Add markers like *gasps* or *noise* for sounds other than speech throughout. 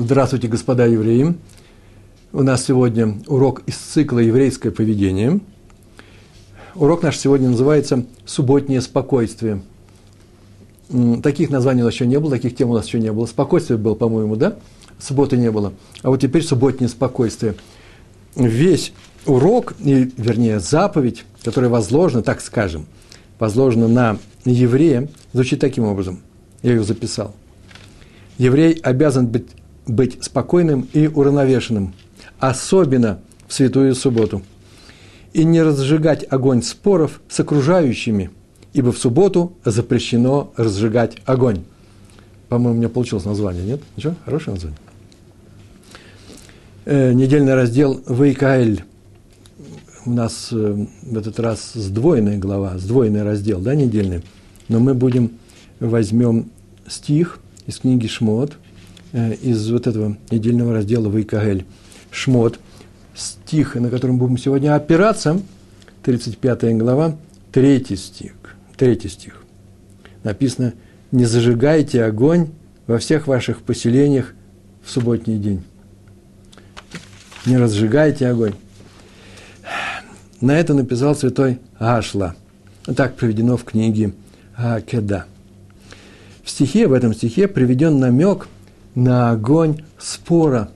Здравствуйте, господа евреи. У нас сегодня урок из цикла «Еврейское поведение». Урок наш сегодня называется «Субботнее спокойствие». Таких названий у нас еще не было, таких тем у нас еще не было. Спокойствие было, по-моему, да? Субботы не было. А вот теперь субботнее спокойствие. Весь урок, и, вернее, заповедь, которая возложена, так скажем, возложена на еврея, звучит таким образом. Я ее записал. Еврей обязан быть, быть спокойным и уравновешенным, особенно в святую субботу, и не разжигать огонь споров с окружающими, ибо в субботу запрещено разжигать огонь. По-моему, у меня получилось название, нет? Ничего? Хорошее название. Э, недельный раздел Вейкаэль у нас э, в этот раз сдвоенная глава, сдвоенный раздел, да, недельный. Но мы будем, возьмем стих из книги Шмот, из вот этого недельного раздела Вайкагель. Шмот, стих, на котором будем сегодня опираться, 35 глава, третий стих. Третий стих. Написано, не зажигайте огонь во всех ваших поселениях в субботний день. Не разжигайте огонь. На это написал святой Ашла. Так приведено в книге Кеда. В стихе, в этом стихе приведен намек на огонь спора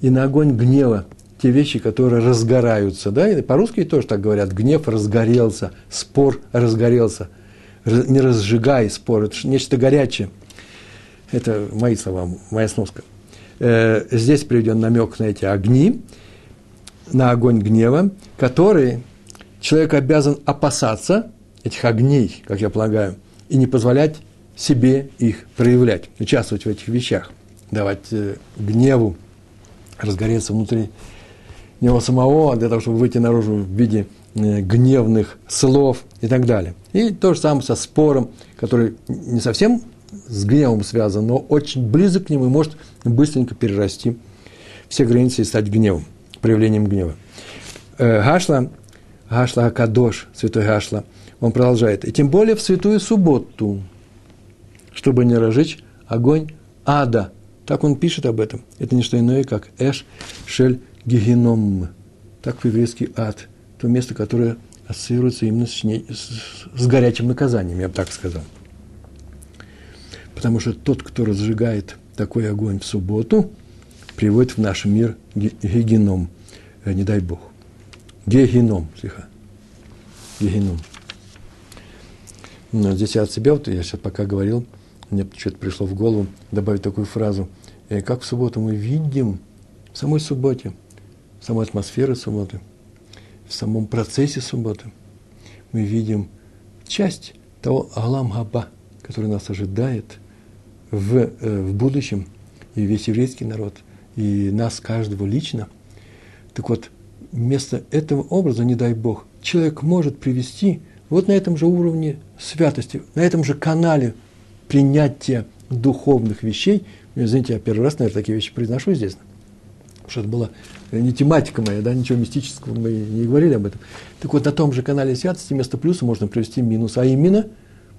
и на огонь гнева. Те вещи, которые разгораются. Да? И по-русски тоже так говорят. Гнев разгорелся, спор разгорелся. Не разжигай спор. Это нечто горячее. Это мои слова, моя сноска. Э, здесь приведен намек на эти огни – на огонь гнева, который человек обязан опасаться этих огней, как я полагаю, и не позволять себе их проявлять, участвовать в этих вещах, давать э, гневу разгореться внутри него самого, для того, чтобы выйти наружу в виде э, гневных слов и так далее. И то же самое со спором, который не совсем с гневом связан, но очень близок к нему и может быстренько перерасти все границы и стать гневом проявлением гнева. Э, Гашла, Гашла Акадош, святой Гашла, он продолжает. И тем более в святую субботу, чтобы не разжечь огонь ада. Так он пишет об этом. Это не что иное, как Эш Шель Гигеном. Так по-еврейски ад. То место, которое ассоциируется именно с, не, с, с горячим наказанием, я бы так сказал. Потому что тот, кто разжигает такой огонь в субботу, приводит в наш мир гигеном, э, не дай Бог. Гегеном, слегка. Гегеном. Но здесь я от себя, вот я сейчас пока говорил, мне что-то пришло в голову добавить такую фразу. Э, как в субботу мы видим, в самой субботе, в самой атмосфере субботы, в самом процессе субботы, мы видим часть того Алам Хаба, который нас ожидает в, э, в будущем, и весь еврейский народ – и нас каждого лично. Так вот, вместо этого образа, не дай Бог, человек может привести вот на этом же уровне святости, на этом же канале принятия духовных вещей. Извините, я первый раз, наверное, такие вещи произношу здесь, потому что это была не тематика моя, да, ничего мистического мы не говорили об этом. Так вот, на том же канале святости вместо плюса можно привести минус, а именно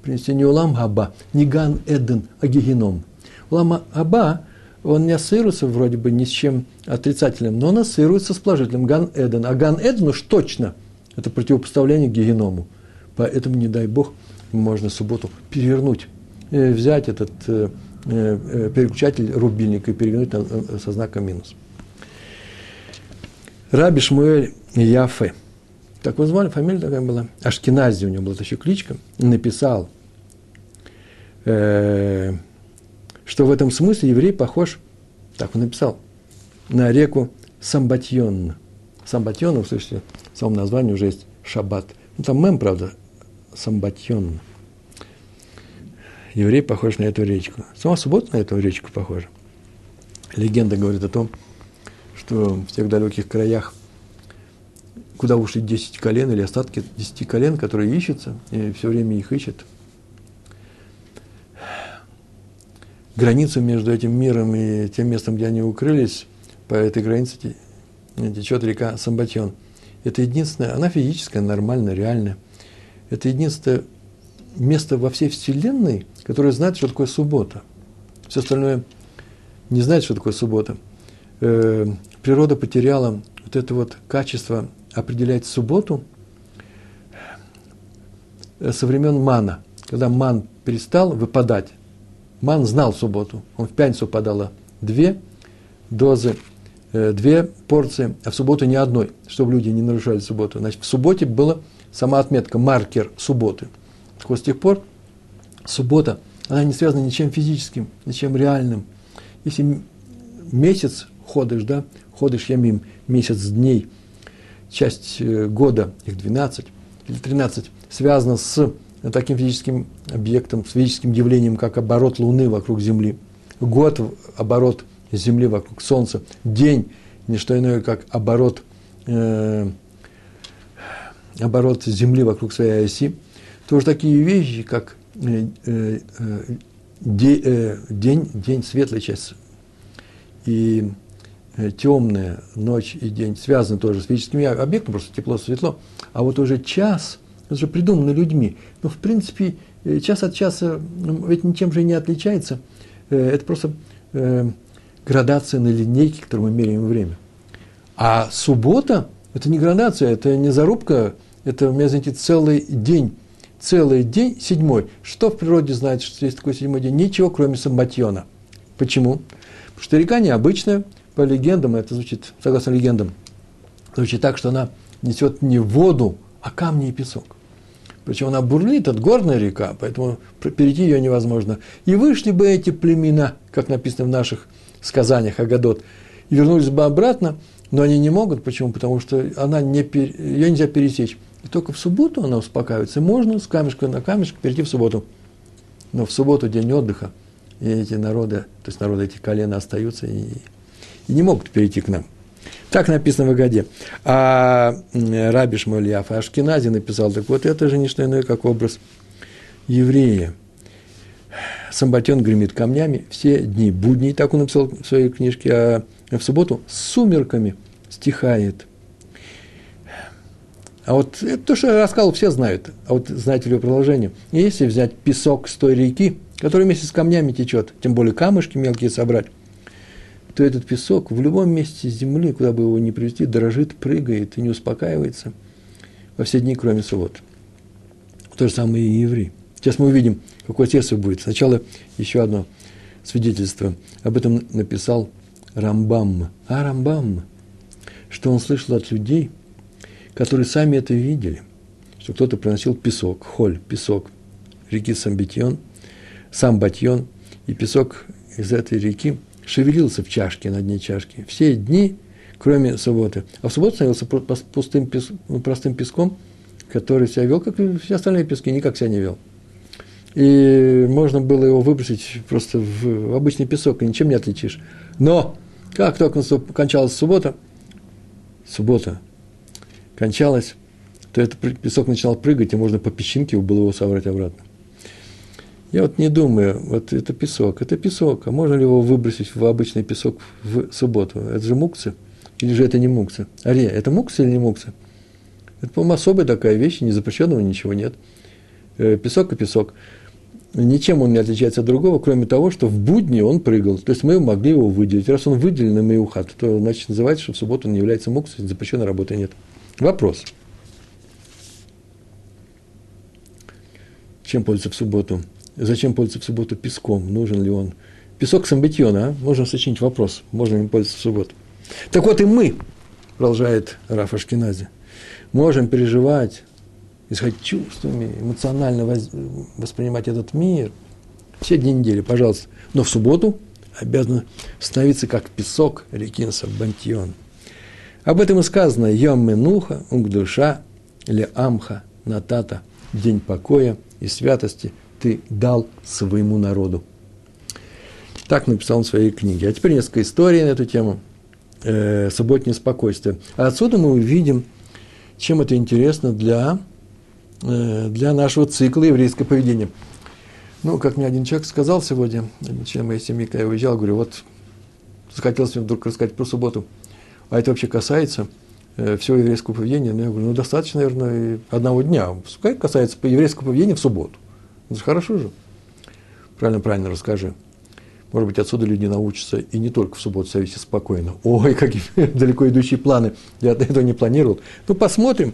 принести не улам аба, не ган эден, а гигеном. Улам аба он не ассоциируется вроде бы ни с чем отрицательным, но он ассоциируется с положительным. Ган Эден. А Ган Эден уж точно это противопоставление гигеному. Поэтому, не дай бог, можно субботу перевернуть, э, взять этот э, э, переключатель рубильника и перевернуть со знаком минус. Раби Шмуэль Яфе. Так его звали, фамилия такая была. Ашкенази у него была еще кличка. Написал э, что в этом смысле еврей похож, так он написал, на реку Самбатьон. Самбатьон, в смысле, в самом названии уже есть шаббат. Ну, там мем, правда, Самбатьон. Еврей похож на эту речку. Сама суббота на эту речку похожа. Легенда говорит о том, что в тех далеких краях, куда ушли 10 колен или остатки 10 колен, которые ищутся, и все время их ищут – границу между этим миром и тем местом, где они укрылись, по этой границе течет река Самбатьон. Это единственное, она физическая, нормальная, реальная. Это единственное место во всей Вселенной, которое знает, что такое суббота. Все остальное не знают, что такое суббота. Э, природа потеряла вот это вот качество определять субботу э, со времен мана. Когда ман перестал выпадать, ман знал субботу. Он в пятницу подала две дозы, э, две порции, а в субботу ни одной, чтобы люди не нарушали субботу. Значит, в субботе была сама отметка, маркер субботы. Так вот, с тех пор суббота, она не связана ничем физическим, ничем реальным. Если месяц ходишь, да, ходишь ямим, месяц дней, часть э, года, их 12 или 13, связана с таким физическим объектом, с физическим явлением, как оборот Луны вокруг Земли. Год – оборот Земли вокруг Солнца. День – не что иное, как оборот, э, оборот Земли вокруг своей оси. Тоже такие вещи, как э, э, э, день, день, светлая часть и Э, темная ночь и день связаны тоже с физическими объектами, просто тепло, светло, а вот уже час, это же придумано людьми, ну, в принципе, э, час от часа ну, ведь ничем же не отличается, э, это просто градация на линейке, которую мы меряем время. А суббота – это не градация, это не зарубка, это, у меня, знаете, целый день, целый день, седьмой. Что в природе знает, что есть такой седьмой день? Ничего, кроме самбатьона. Почему? Потому что река необычная – по легендам, это звучит, согласно легендам, звучит так, что она несет не воду, а камни и песок. Причем она бурлит, это горная река, поэтому перейти ее невозможно. И вышли бы эти племена, как написано в наших сказаниях Агадот, и вернулись бы обратно, но они не могут. Почему? Потому что она не, ее нельзя пересечь. И только в субботу она успокаивается. Можно с камешка на камешек перейти в субботу. Но в субботу день отдыха, и эти народы, то есть народы эти колена остаются, и и не могут перейти к нам. Так написано в Агаде. А Раби Шмульяф Ашкинази написал, так вот это же не что иное, как образ еврея. Самбатен гремит камнями все дни будней, так он написал в своей книжке, а в субботу с сумерками стихает. А вот это то, что я рассказал, все знают. А вот знаете ли вы продолжение? Если взять песок с той реки, который вместе с камнями течет, тем более камушки мелкие собрать, то этот песок в любом месте земли, куда бы его ни привезти, дрожит, прыгает и не успокаивается во все дни, кроме суббот. То же самое и еврей. Сейчас мы увидим, какое сердце будет. Сначала еще одно свидетельство. Об этом написал Рамбам. А Рамбам, что он слышал от людей, которые сами это видели, что кто-то приносил песок, холь, песок реки Самбатьон, Самбатьон, и песок из этой реки – шевелился в чашке, на дне чашки. Все дни, кроме субботы. А в субботу становился пустым, простым песком, который себя вел, как и все остальные пески, никак себя не вел. И можно было его выбросить просто в обычный песок, и ничем не отличишь. Но, как только кончалась суббота, суббота кончалась, то этот песок начинал прыгать, и можно по песчинке было его собрать обратно. Я вот не думаю, вот это песок, это песок, а можно ли его выбросить в обычный песок в субботу? Это же мукция, или же это не мукция? Ария, это мукция или не мукция? Это, по-моему, особая такая вещь, не запрещенного ничего нет. Э, песок и песок. Ничем он не отличается от другого, кроме того, что в будни он прыгал. То есть мы могли его выделить. Раз он выделен на Меухат, то значит называется, что в субботу он является мукцией, запрещенной работы нет. Вопрос. Чем пользоваться в субботу? Зачем пользоваться в субботу песком? Нужен ли он? Песок самбитьона, а? Можно сочинить вопрос, можно им пользоваться в субботу. Так вот и мы, продолжает Рафа Шкинази, можем переживать, исходить чувствами, эмоционально воспринимать этот мир все дни недели, пожалуйста. Но в субботу обязаны становиться как песок реки Сабантьон. Об этом и сказано «Йом Менуха, Унгдуша, Ле Амха, Натата, день покоя и святости – ты дал своему народу. Так написал он в своей книге. А теперь несколько историй на эту тему. Э, субботнее спокойствие. А отсюда мы увидим, чем это интересно для, э, для нашего цикла еврейского поведения. Ну, как мне один человек сказал сегодня, один член моей семьи, когда я уезжал, говорю, вот захотелось мне вдруг рассказать про субботу. А это вообще касается э, всего еврейского поведения. Ну, я говорю, ну, достаточно, наверное, одного дня. Пускай касается еврейского поведения в субботу. Же хорошо же. Правильно, правильно расскажи. Может быть, отсюда люди научатся и не только в субботу себя вести спокойно. Ой, какие *laughs* далеко идущие планы. Я этого не планировал. Ну, посмотрим.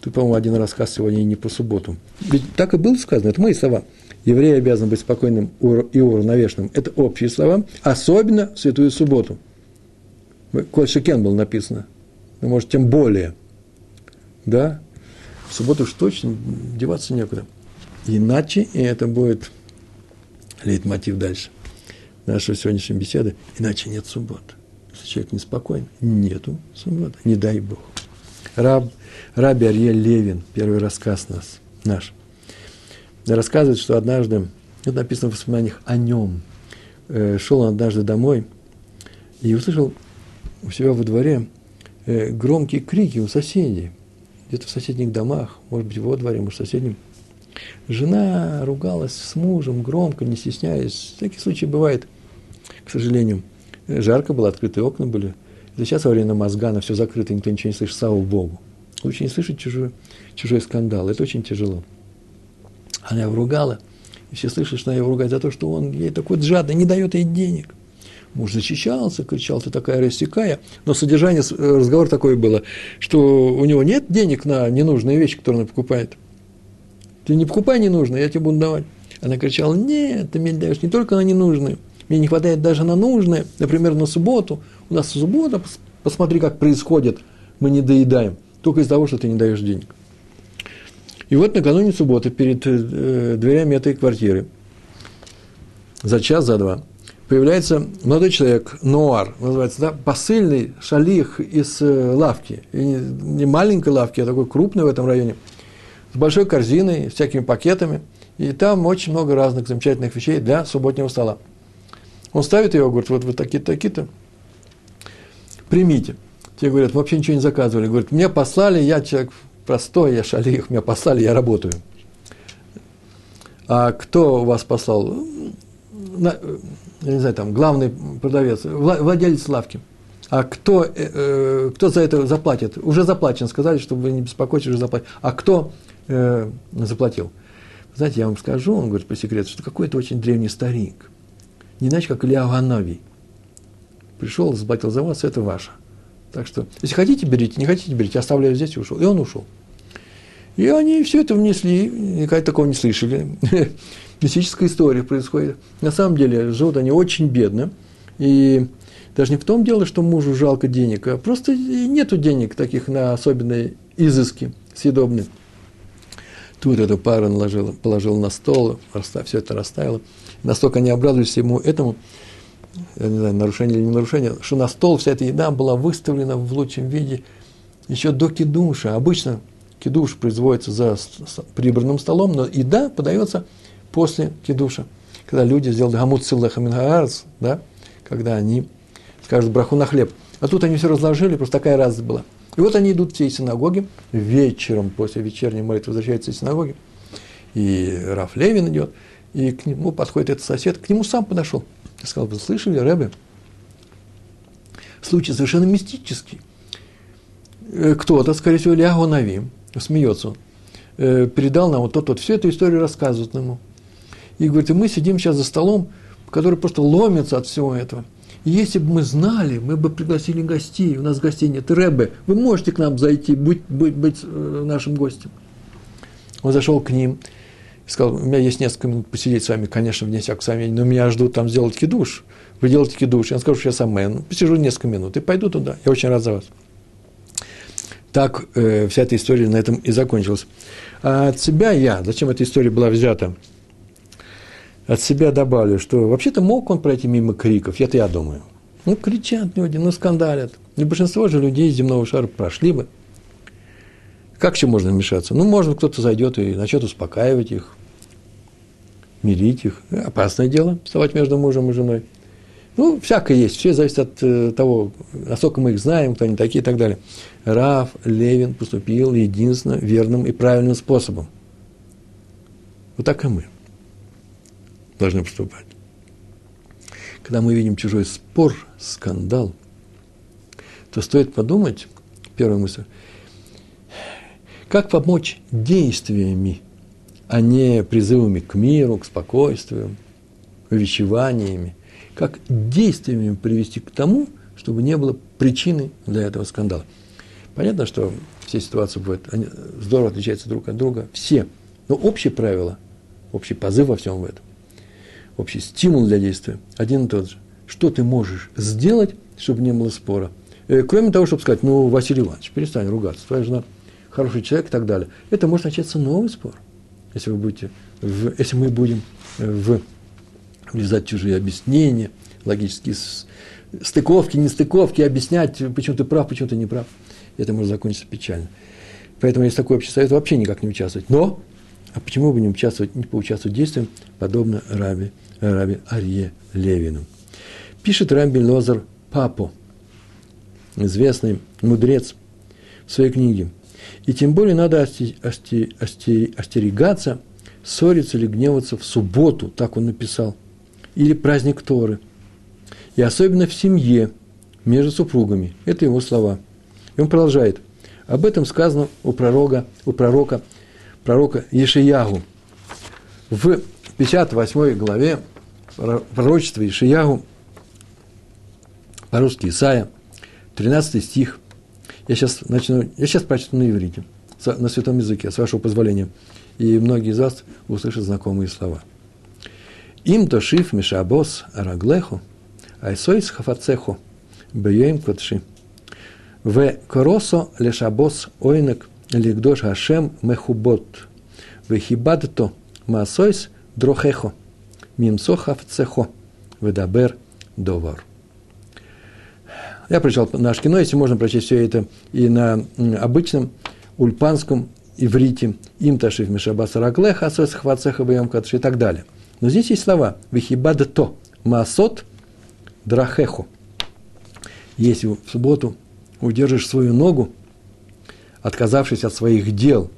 Тут, по-моему, один рассказ сегодня и не по субботу. Ведь так и было сказано, это мои слова. Еврей обязан быть спокойным и уравновешенным. Это общие слова, особенно в святую субботу. Коль Шекен было написано. Ну, может, тем более. Да? В субботу уж точно деваться некуда. Иначе, и это будет лейтмотив дальше нашей сегодняшней беседы, иначе нет субботы. Если человек неспокоен, нету субботы, не дай Бог. Раб, Раби Арье Левин, первый рассказ нас, наш, рассказывает, что однажды, это написано в воспоминаниях о нем, э, шел он однажды домой и услышал у себя во дворе э, громкие крики у соседей, где-то в соседних домах, может быть, во дворе, может, в соседнем. Жена ругалась с мужем громко, не стесняясь. Всякий случай бывает, к сожалению. Жарко было, открытые окна были. Это сейчас во время мозгана все закрыто, никто ничего не слышит, слава Богу. Лучше не слышать чужой, чужой скандал, это очень тяжело. Она его ругала, и все слышат, что она его ругает за то, что он ей такой жадный, не дает ей денег. Муж защищался, кричал, ты такая рассекая. Но содержание э, разговора такое было, что у него нет денег на ненужные вещи, которые он покупает. Ты не покупай ненужные, я тебе буду давать. Она кричала, нет, ты мне даешь не только на ненужные, мне не хватает даже на нужные, например, на субботу. У нас суббота, посмотри, как происходит, мы не доедаем, только из-за того, что ты не даешь денег. И вот накануне субботы перед э, дверями этой квартиры, за час, за два, появляется молодой человек, Нуар, называется, да, посыльный шалих из э, лавки. И не, маленькой лавки, а такой крупной в этом районе, с большой корзиной, всякими пакетами. И там очень много разных замечательных вещей для субботнего стола. Он ставит ее, говорит, вот вы такие-то, такие-то, примите. Те говорят, вообще ничего не заказывали. Говорят, мне послали, я человек простой, я шалих, меня послали, я работаю. А кто вас послал? Я не знаю, там, главный продавец, владелец лавки. А кто, э, э, кто за это заплатит? Уже заплачен, сказали, чтобы вы не беспокойтесь, уже заплатили. А кто э, заплатил? Знаете, я вам скажу, он говорит по секрету, что какой-то очень древний старик – не иначе, как Илья Ганави. Пришел, заплатил за вас, это ваше. Так что, если хотите, берите, не хотите, берите, оставляю здесь и ушел. И он ушел. И они все это внесли, никогда такого не слышали. *laughs* Мистическая история происходит. На самом деле, живут они очень бедно. И даже не в том дело, что мужу жалко денег, а просто нету денег таких на особенные изыски съедобные. Тут эту пару наложил, положил на стол, все это растаяло настолько они обрадовались ему этому, я не знаю, нарушение или не нарушение, что на стол вся эта еда была выставлена в лучшем виде еще до кидуша. Обычно кидуш производится за прибранным столом, но еда подается после кидуша. Когда люди сделали гамут силлахамингаарц, да, когда они скажут браху на хлеб. А тут они все разложили, просто такая разность была. И вот они идут всей синагоги, вечером после вечерней молитвы возвращаются из синагоги, и Раф Левин идет – и к нему подходит этот сосед, к нему сам подошел. И сказал, вы слышали, Рэбе? Случай совершенно мистический. Э, кто-то, скорее всего, Илья Навим, смеется он, э, передал нам вот тот вот, всю эту историю рассказывает ему. И говорит, мы сидим сейчас за столом, который просто ломится от всего этого. И если бы мы знали, мы бы пригласили гостей, у нас гостей нет. Рэбе, вы можете к нам зайти, быть, быть, быть э, нашим гостем. Он зашел к ним, сказал, у меня есть несколько минут посидеть с вами, конечно, вне всякого сомнения, но меня ждут там сделать кидуш. Вы делаете кидуш. Я скажу, что я сам мен. Посижу несколько минут и пойду туда. Я очень рад за вас. Так э, вся эта история на этом и закончилась. А от себя я, зачем эта история была взята? От себя добавлю, что вообще-то мог он пройти мимо криков, это я думаю. Ну, кричат люди, ну, скандалят. И большинство же людей из земного шара прошли бы. Как еще можно вмешаться? Ну, может, кто-то зайдет и начнет успокаивать их, мирить их. Опасное дело, вставать между мужем и женой. Ну, всякое есть, все зависит от э, того, насколько мы их знаем, кто они такие и так далее. Раф Левин поступил единственно верным и правильным способом. Вот так и мы должны поступать. Когда мы видим чужой спор, скандал, то стоит подумать, первая мысль, как помочь действиями – а не призывами к миру, к спокойствию. увещеваниями, как действиями привести к тому, чтобы не было причины для этого скандала. Понятно, что все ситуации будут они здорово отличаются друг от друга, все. Но общее правило, общий позыв во всем в этом, общий стимул для действия один и тот же. Что ты можешь сделать, чтобы не было спора? Э, кроме того, чтобы сказать, ну, Василий Иванович, перестань ругаться, твоя жена хороший человек и так далее. Это может начаться новый спор, если, вы будете в, если мы будем в, влезать в чужие объяснения, логические стыковки, нестыковки, объяснять, почему ты прав, почему ты не прав. Это может закончиться печально. Поэтому есть такой общий совет вообще никак не участвовать. Но, а почему бы не участвовать, не поучаствовать в действиям, подобно Раби, Раби Арье Левину. Пишет Раби Лозар Папо, известный мудрец, в своей книге. И тем более надо остерегаться, ссориться или гневаться в субботу, так он написал, или праздник Торы. И особенно в семье, между супругами. Это его слова. И он продолжает. Об этом сказано у пророка, у пророка, пророка Ешиягу. В 58 главе пророчества Ешиягу, по-русски Исаия, 13 стих. Я сейчас начну, я сейчас прочту на иврите, на святом языке, с вашего позволения. И многие из вас услышат знакомые слова. Им то шиф мишабос араглеху, айсойс хафацеху, бейоим кодши. В коросо лешабос ойнек лигдош хашем мехубот. В хибадто маасойс дрохехо. Мимсо хафцехо. Ведабер довар. Я прочитал наш кино, если можно прочесть все это и на обычном ульпанском иврите, им ташив мишаба сараклеха, асос хвацеха бьем и так далее. Но здесь есть слова вихибада то, маасот драхеху. Если в субботу удержишь свою ногу, отказавшись от своих дел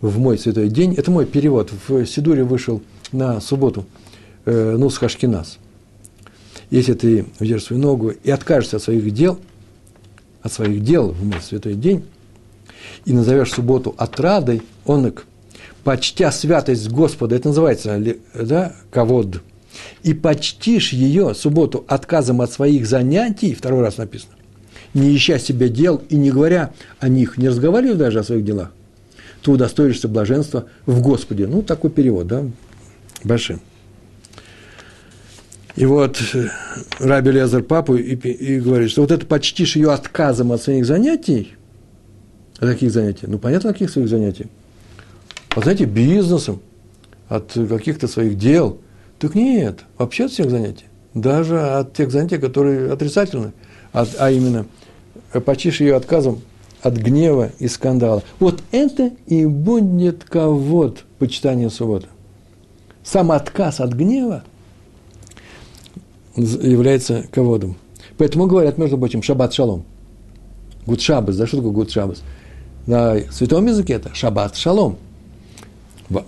в мой святой день, это мой перевод, в Сидуре вышел на субботу, э, с Хашкинас – если ты удержишь свою ногу и откажешься от своих дел, от своих дел в мой святой день, и назовешь субботу отрадой, онок, почтя святость Господа, это называется, да, ковод, и почтишь ее, субботу, отказом от своих занятий, второй раз написано, не ища себе дел и не говоря о них, не разговаривая даже о своих делах, то удостоишься блаженства в Господе. Ну, такой перевод, да, большим. И вот э, Раби Лезер папу и, и говорит, что вот это почтишь ее отказом от своих занятий. От каких занятий? Ну, понятно, от каких своих занятий. От, знаете, бизнесом, от каких-то своих дел. Так нет, вообще от всех занятий. Даже от тех занятий, которые отрицательны. От, а именно, почтишь ее отказом от гнева и скандала. Вот это и будет ковод почитания субботы. Сам отказ от гнева – является ководом. Поэтому говорят, между прочим, шаббат шалом. Гуд шаббас, да, что такое гуд шаббас? На святом языке это шаббат шалом.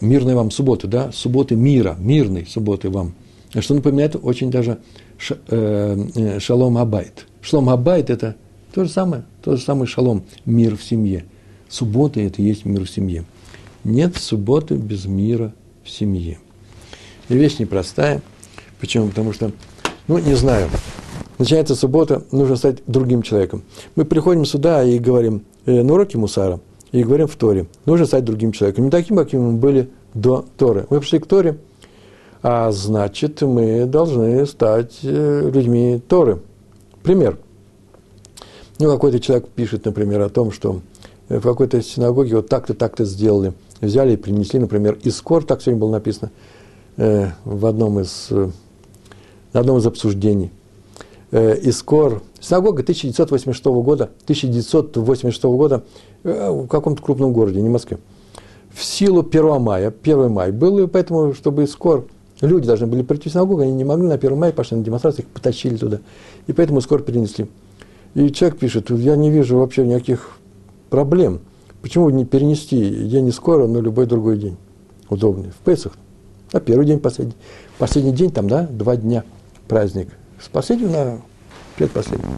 Мирной вам субботы, да, субботы мира, мирной субботы вам. Что напоминает очень даже э, э, шалом абайт. Шалом абайт – это то же самое, то же самое шалом, мир в семье. Суббота – это и есть мир в семье. Нет субботы без мира в семье. И вещь непростая. Почему? Потому что ну, не знаю. Начинается суббота, нужно стать другим человеком. Мы приходим сюда и говорим э, на уроке Мусара, и говорим в Торе, нужно стать другим человеком. Не таким, каким мы были до Торы. Мы пришли к Торе, а значит, мы должны стать э, людьми Торы. Пример. Ну, какой-то человек пишет, например, о том, что в какой-то синагоге вот так-то, так-то сделали. Взяли и принесли, например, Искор, так сегодня было написано э, в одном из э, на одном из обсуждений. Э, Искор, синагога 1986 года, 1986 года э, в каком-то крупном городе, не Москве. В силу 1 мая, 1 май был, и поэтому, чтобы Искор, люди должны были прийти в синагогу, они не могли на 1 мая, пошли на демонстрацию, их потащили туда. И поэтому Искор перенесли. И человек пишет, я не вижу вообще никаких проблем. Почему не перенести день Искора на любой другой день? Удобный. В Песах. А первый день, последний. Последний день там, да, два дня – праздник с последнего на предпоследний.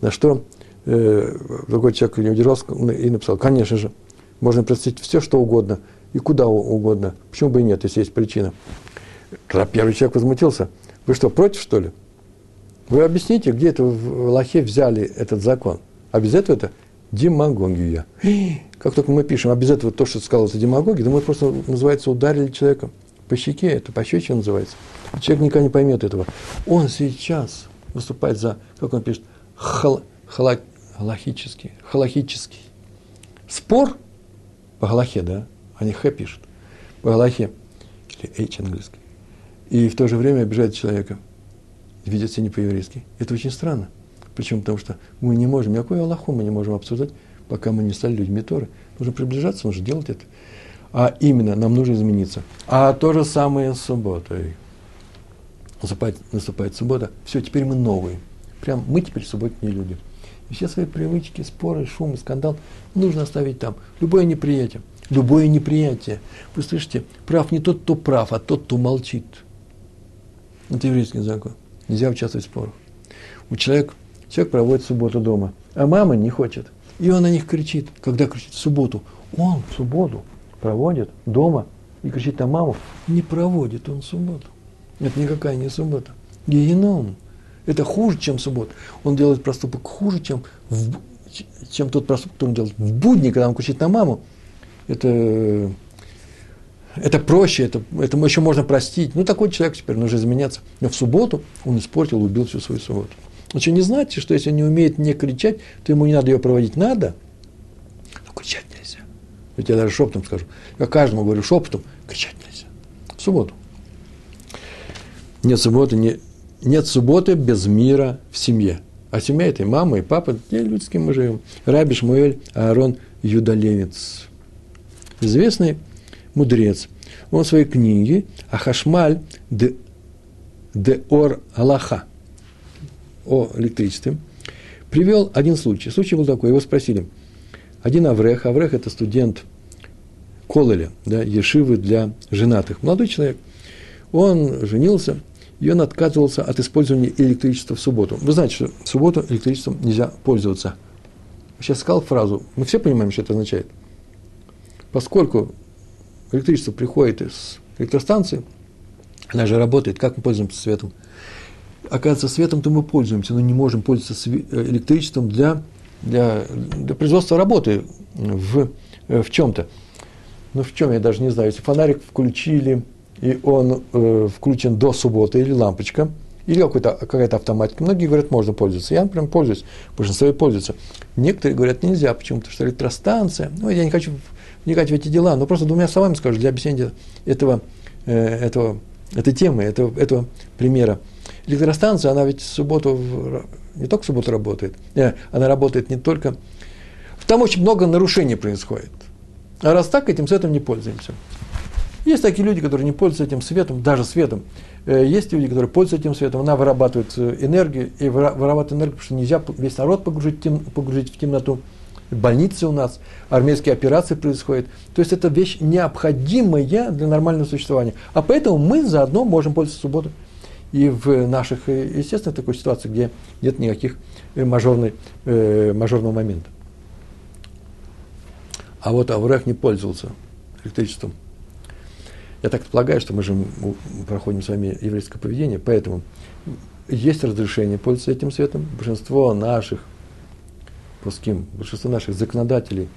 На что э, другой человек не удержался и написал, конечно же, можно простить все, что угодно, и куда угодно. Почему бы и нет, если есть причина. Тогда первый человек возмутился. Вы что, против, что ли? Вы объясните, где это в Лохе взяли этот закон? А без этого это демагогия. *gasps* Как только мы пишем, а без этого то, что сказал, это демагогия, то мы просто, называется, ударили человека по щеке, это по щеке называется. Человек никогда не поймет этого. Он сейчас выступает за, как он пишет, хал, хала, халахический, халахический. Спор по галахе, да, они х пишут, по галахе, или h английский. И в то же время обижает человека, ведет себя не по-еврейски. Это очень странно. Почему? Потому что мы не можем, никакую Аллаху мы не можем обсуждать, пока мы не стали людьми Торы. Нужно приближаться, нужно делать это. А именно, нам нужно измениться. А то же самое с субботой. Наступает, наступает суббота. Все, теперь мы новые. Прям мы теперь субботние люди. И все свои привычки, споры, шум, скандал нужно оставить там. Любое неприятие. Любое неприятие. Вы слышите, прав не тот, кто прав, а тот, кто молчит. Это еврейский закон. Нельзя участвовать в спорах. У человека, человек проводит субботу дома, а мама не хочет. И он на них кричит. Когда кричит в субботу? Он в субботу проводит дома и кричит на маму. Не проводит он субботу. Это никакая не суббота. Геном. Это хуже, чем суббота. Он делает проступок хуже, чем, в, чем тот проступок, который он делает в будни, когда он кричит на маму. Это, это проще, это, это еще можно простить. Ну, такой человек теперь нужно изменяться. Но в субботу он испортил, убил всю свою субботу. Что, не знаете, что если он не умеет не кричать, то ему не надо ее проводить? Надо. Но кричать нельзя. Я тебе даже шепотом скажу. Я каждому говорю шепотом, кричать нельзя. В субботу. Нет субботы, не, нет субботы без мира в семье. А семья – это и мама, и папа, те люди, с кем мы живем. Раби Шмуэль Аарон Юдалевец. Известный мудрец. Он в своей книге «Ахашмаль де, де ор Аллаха» о электричестве, привел один случай. Случай был такой, его спросили. Один Аврех, Аврех – это студент Кололя, да, Ешивы для женатых. Молодой человек. Он женился, и он отказывался от использования электричества в субботу. Вы знаете, что в субботу электричеством нельзя пользоваться. Сейчас сказал фразу, мы все понимаем, что это означает. Поскольку электричество приходит из электростанции, она же работает, как мы пользуемся светом – оказывается, светом-то мы пользуемся, но не можем пользоваться э, электричеством для, для, для производства работы в, э, в чем-то. Ну, в чем, я даже не знаю. Если фонарик включили, и он э, включен до субботы, или лампочка, или какая-то автоматика. Многие говорят, можно пользоваться. Я, например, пользуюсь, большинство пользуются. Некоторые говорят, нельзя. Почему? Потому что электростанция. Ну, я не хочу вникать в эти дела, но просто двумя словами скажу для объяснения этого, э, этого, этой темы, этого, этого примера – электростанция, она ведь в субботу, не только в субботу работает, э, она работает не только... Там очень много нарушений происходит. А раз так, этим светом не пользуемся. Есть такие люди, которые не пользуются этим светом, даже светом. Э, есть люди, которые пользуются этим светом, она вырабатывает энергию, и вырабатывает энергию, потому что нельзя весь народ погрузить, погрузить в темноту. Больницы у нас, армейские операции происходят. То есть это вещь необходимая для нормального существования. А поэтому мы заодно можем пользоваться субботой и в наших, э, естественно, такой ситуации, где нет никаких э, мажорной, э, мажорного момента. А вот Аврех не пользовался электричеством. Я так полагаю, что мы же проходим с вами еврейское поведение, поэтому есть разрешение пользоваться этим светом. Большинство наших пуским, большинство наших законодателей,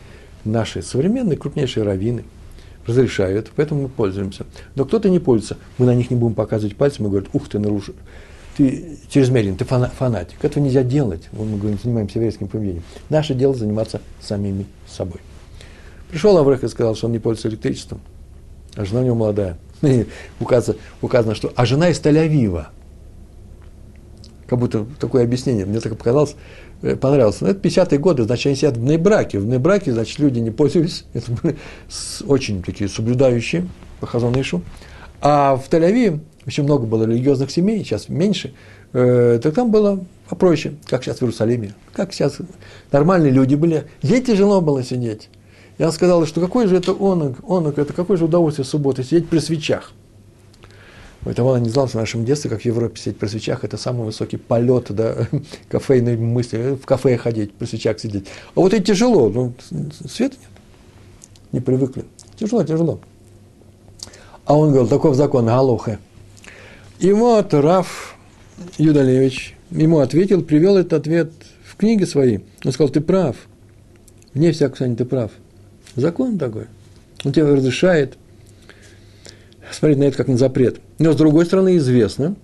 наши современные крупнейшие раввины – разрешают, поэтому мы пользуемся. Но кто-то не пользуется, мы на них не будем показывать пальцем и говорить, ух ты, нарушил, ты чрезмерен, ты фанатик. Этого нельзя делать. Мы говорим, занимаемся еврейским поведением. Наше дело заниматься самими собой. Пришел Аврех и сказал, что он не пользуется электричеством, а жена у него молодая. *laughs* указано, указано, что а жена из Тель-Авива. Как будто такое объяснение, мне так показалось, понравился. Но это 50-е годы, значит, они сидят в Нейбраке. В Нейбраке, значит, люди не пользовались, *laughs* это были очень такие соблюдающие по Хазонышу. А в Тель-Авиве очень много было религиозных семей, сейчас меньше, э, так там было попроще, как сейчас в Иерусалиме, как сейчас нормальные люди были. Ей тяжело было сидеть. Я сказал, что какой же это онок, онок, это какое же удовольствие в субботу сидеть при свечах. Поэтому она не знала, что в нашем детстве, как в Европе сидеть при свечах, это самый высокий полет, да, *laughs* кофейной мысли, в кафе ходить, при свечах сидеть. А вот это тяжело, ну, света нет, не привыкли. Тяжело, тяжело. А он говорил, таков закон, галохе. И вот Раф Юдалевич ему ответил, привел этот ответ в книге своей. Он сказал, ты прав. Вне всякого сомнения, ты прав. Закон такой. Он тебе разрешает смотреть на это как на запрет. Но, с другой стороны, известно,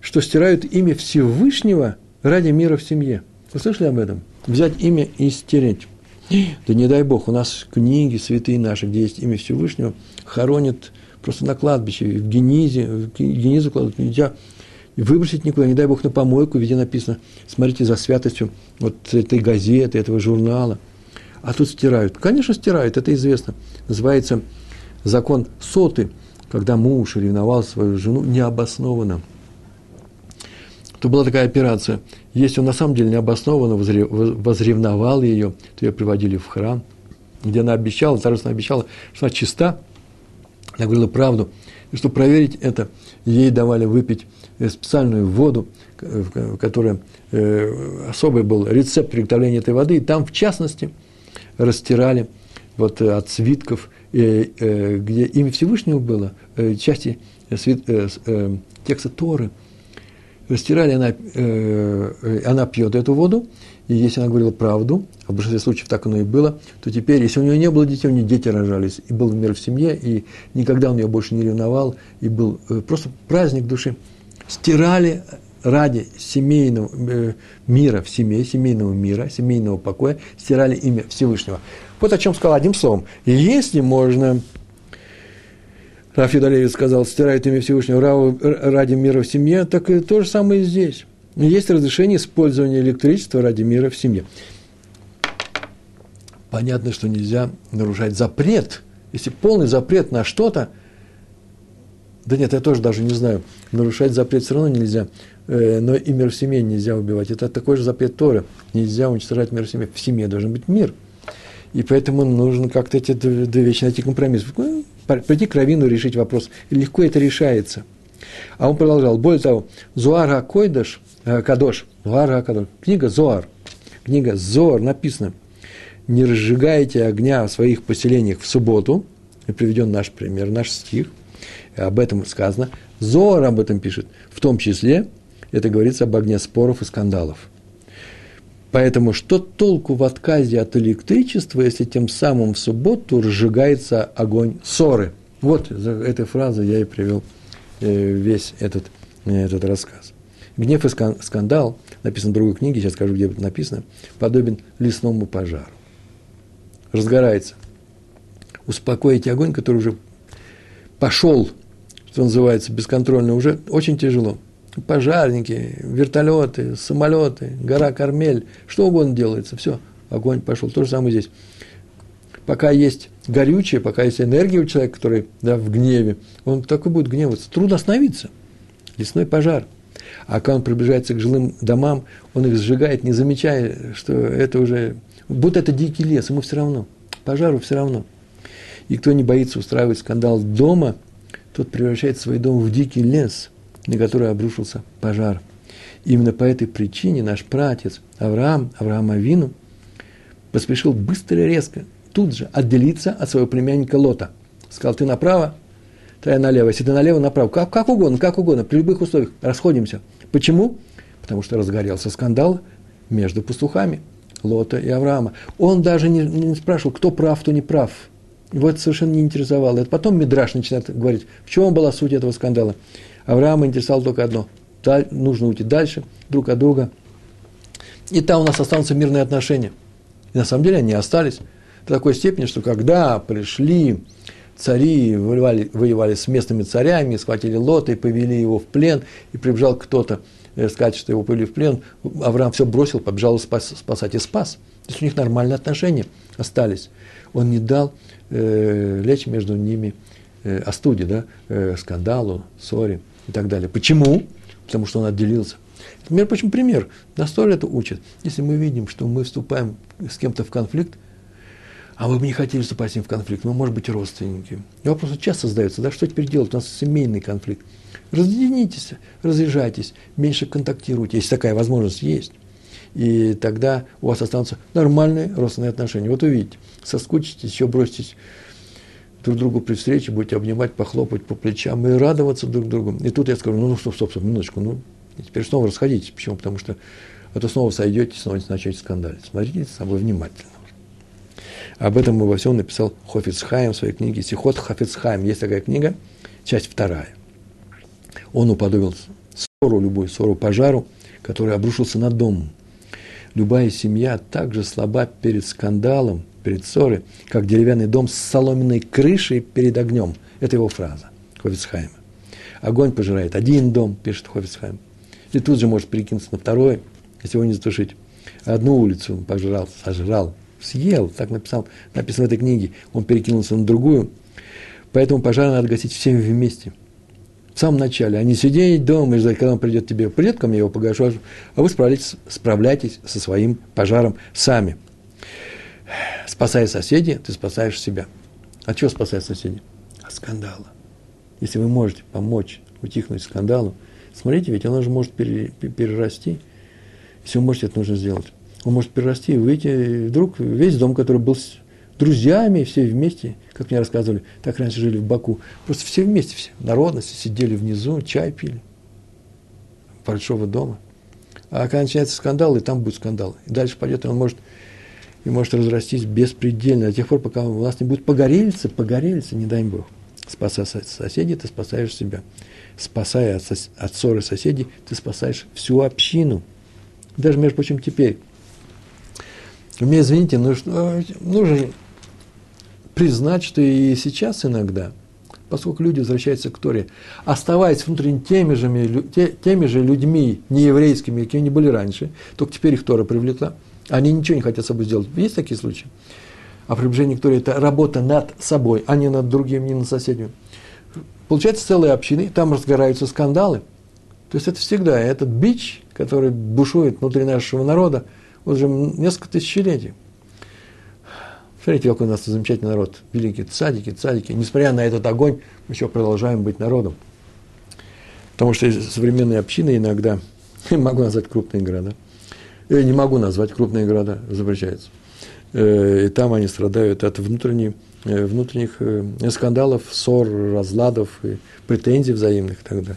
что стирают имя Всевышнего ради мира в семье. Вы слышали об этом? Взять имя и стереть. *gasps* Да не дай Бог, у нас книги святые наши, где есть имя Всевышнего, хоронят просто на кладбище, в генизе, в генизу кладут, нельзя выбросить никуда, не дай Бог, на помойку, везде написано, смотрите за святостью вот этой газеты, этого журнала. А тут стирают. Конечно, стирают, это известно. Называется закон соты, когда муж ревновал свою жену необоснованно. То была такая операция. Если он на самом деле необоснованно возревновал ее, то ее приводили в храм, где она обещала, торжественно обещала, что она чиста, она говорила правду. И чтобы проверить это, ей давали выпить э, специальную воду, которая э, особый был рецепт приготовления этой воды, и там, в частности, растирали вот э, от свитков, где имя Всевышнего было, части текста Торы, растирали, она, она пьет эту воду, и если она говорила правду, а в большинстве случаев так оно и было, то теперь, если у нее не было детей, у нее дети рожались, и был мир в семье, и никогда он ее больше не ревновал, и был э, просто праздник души. Стирали ради семейного э, мира в семье, семейного мира, семейного покоя, стирали имя Всевышнего. Вот о чем сказал одним словом. Если можно, Раф Юдалевич сказал, стирают имя Всевышнего ради мира в семье, так и то же самое и здесь есть разрешение использования электричества ради мира в семье. Понятно, что нельзя нарушать запрет. Если полный запрет на что-то, да нет, я тоже даже не знаю, нарушать запрет все равно нельзя, э, но и мир в семье нельзя убивать. Это такой же запрет Торы. Нельзя уничтожать мир в семье. В семье должен быть мир. И поэтому нужно как-то эти две вещи найти компромисс. Ну, прийти к Равину решить вопрос. Легко это решается. А он продолжал. Более того, Зуара Койдаш – Э, Кадош, Вара Кадош, книга Зоар, книга Зоар написано, не разжигайте огня в своих поселениях в субботу, и приведен наш пример, наш стих, об этом сказано, Зоар об этом пишет, в том числе, это говорится об огне споров и скандалов. Поэтому что толку в отказе от электричества, если тем самым в субботу разжигается огонь ссоры? Вот за этой фразой я и привел э, весь этот, этот рассказ. Гнев и скандал, написан в другой книге, сейчас скажу, где это написано, подобен лесному пожару. Разгорается. Успокоить огонь, который уже пошел, что называется, бесконтрольно, уже очень тяжело. Пожарники, вертолеты, самолеты, гора Кармель, что угодно делается, все, огонь пошел. То же самое здесь. Пока есть горючее, пока есть энергия у человека, который да, в гневе, он такой будет гневаться. Трудно остановиться. Лесной пожар – а когда он приближается к жилым домам, он их сжигает, не замечая, что это уже... Будто это дикий лес, ему все равно. Пожару все равно. И кто не боится устраивать скандал дома, тот превращает свой дом в дикий лес, на который обрушился пожар. Именно по этой причине наш пратец Авраам, Авраам Авину, поспешил быстро и резко, тут же отделиться от своего племянника Лота. Сказал, ты направо, то налево. Если ты налево, направо. Как, как угодно, как угодно, при любых условиях. Расходимся. Почему? Потому что разгорелся скандал между пастухами Лота и Авраама. Он даже не, не спрашивал, кто прав, кто не прав. Его это совершенно не интересовало. Это потом Мидраш начинает говорить, в чем была суть этого скандала. Авраама интересовало только одно. Нужно уйти дальше, друг от друга. И там у нас останутся мирные отношения. И на самом деле они остались до такой степени, что когда пришли цари воевали, воевали с местными царями, схватили Лота и повели его в плен, и прибежал кто-то э, сказать, что его повели в плен, Авраам все бросил, побежал спас, спасать и спас. То есть у них нормальные отношения остались. Он не дал э, лечь между ними э, остуде, да, э, скандалу, ссоре и так далее. Почему? Потому что он отделился. Между прочим, пример. Нас тоже это учат. Если мы видим, что мы вступаем с кем-то в конфликт, а вы бы не хотели вступать с ним в конфликт, ну, может быть, родственники. И вопрос часто задается, да, что теперь делать, у нас семейный конфликт. Разъединитесь, разъезжайтесь, меньше контактируйте, если такая возможность есть. И тогда у вас останутся нормальные родственные отношения. Вот увидите, соскучитесь, еще броситесь друг другу при встрече будете обнимать, похлопать по плечам и радоваться друг другу. И тут я скажу, ну, ну стоп, стоп, стоп, минуточку, ну, и теперь снова расходитесь. Почему? Потому что а то снова сойдете, снова начнете скандалить. Смотрите с собой внимательно. Об этом во всем написал Хофицхайм в своей книге «Сихот Хофицхайм». Есть такая книга, часть вторая. Он уподобил ссору, любую ссору, пожару, который обрушился на дом. Любая семья также слаба перед скандалом, перед ссорой, как деревянный дом с соломенной крышей перед огнем. Это его фраза Хофицхайма. Огонь пожирает один дом, пишет Хофицхайм. И тут же может перекинуться на второй, если его не затушить. Одну улицу он пожрал, сожрал, съел, так написал, написано в этой книге, он перекинулся на другую. Поэтому пожар надо гасить всем вместе. В самом начале, а не сидеть дома и ждать, когда он придет тебе. Придет ко мне, я его погашу, а вы справляйтесь, справляйтесь со своим пожаром сами. Спасая соседей, ты спасаешь себя. От чего спасать соседей? От скандала. Если вы можете помочь утихнуть скандалу, смотрите, ведь оно же может перерасти. Если вы можете, это нужно сделать. Он может перерасти и выйти, и вдруг весь дом, который был с друзьями, все вместе, как мне рассказывали, так раньше жили в Баку, просто все вместе, все, народности, сидели внизу, чай пили, большого дома. А когда начинается скандал, и там будет скандал. И дальше пойдет, и он может, и может разрастись беспредельно, до тех пор, пока у вас не будет погорельца, погорельца, не дай Бог. Спасая соседей, ты спасаешь себя. Спасая от, от ссоры соседей, ты спасаешь всю общину. Даже, между прочим, теперь мне, извините, нужно, нужно признать, что и сейчас иногда, поскольку люди возвращаются к Торе, оставаясь внутренне теми же, теми же людьми, нееврейскими, какими они были раньше, только теперь их Тора привлекла, они ничего не хотят с собой сделать. Есть такие случаи? А приближение к Торе – это работа над собой, а не над другим, не над соседями. Получается целые общины, там разгораются скандалы. То есть это всегда этот бич, который бушует внутри нашего народа – уже несколько тысячелетий. Смотрите, какой у нас замечательный народ, великий цадики, цадики. Несмотря на этот огонь, мы еще продолжаем быть народом. Потому что современные общины иногда, *laughs* могу назвать крупные города, я не могу назвать крупные города, запрещается. Э, и там они страдают от внутренних, э, внутренних э, скандалов, ссор, разладов, и претензий взаимных далее.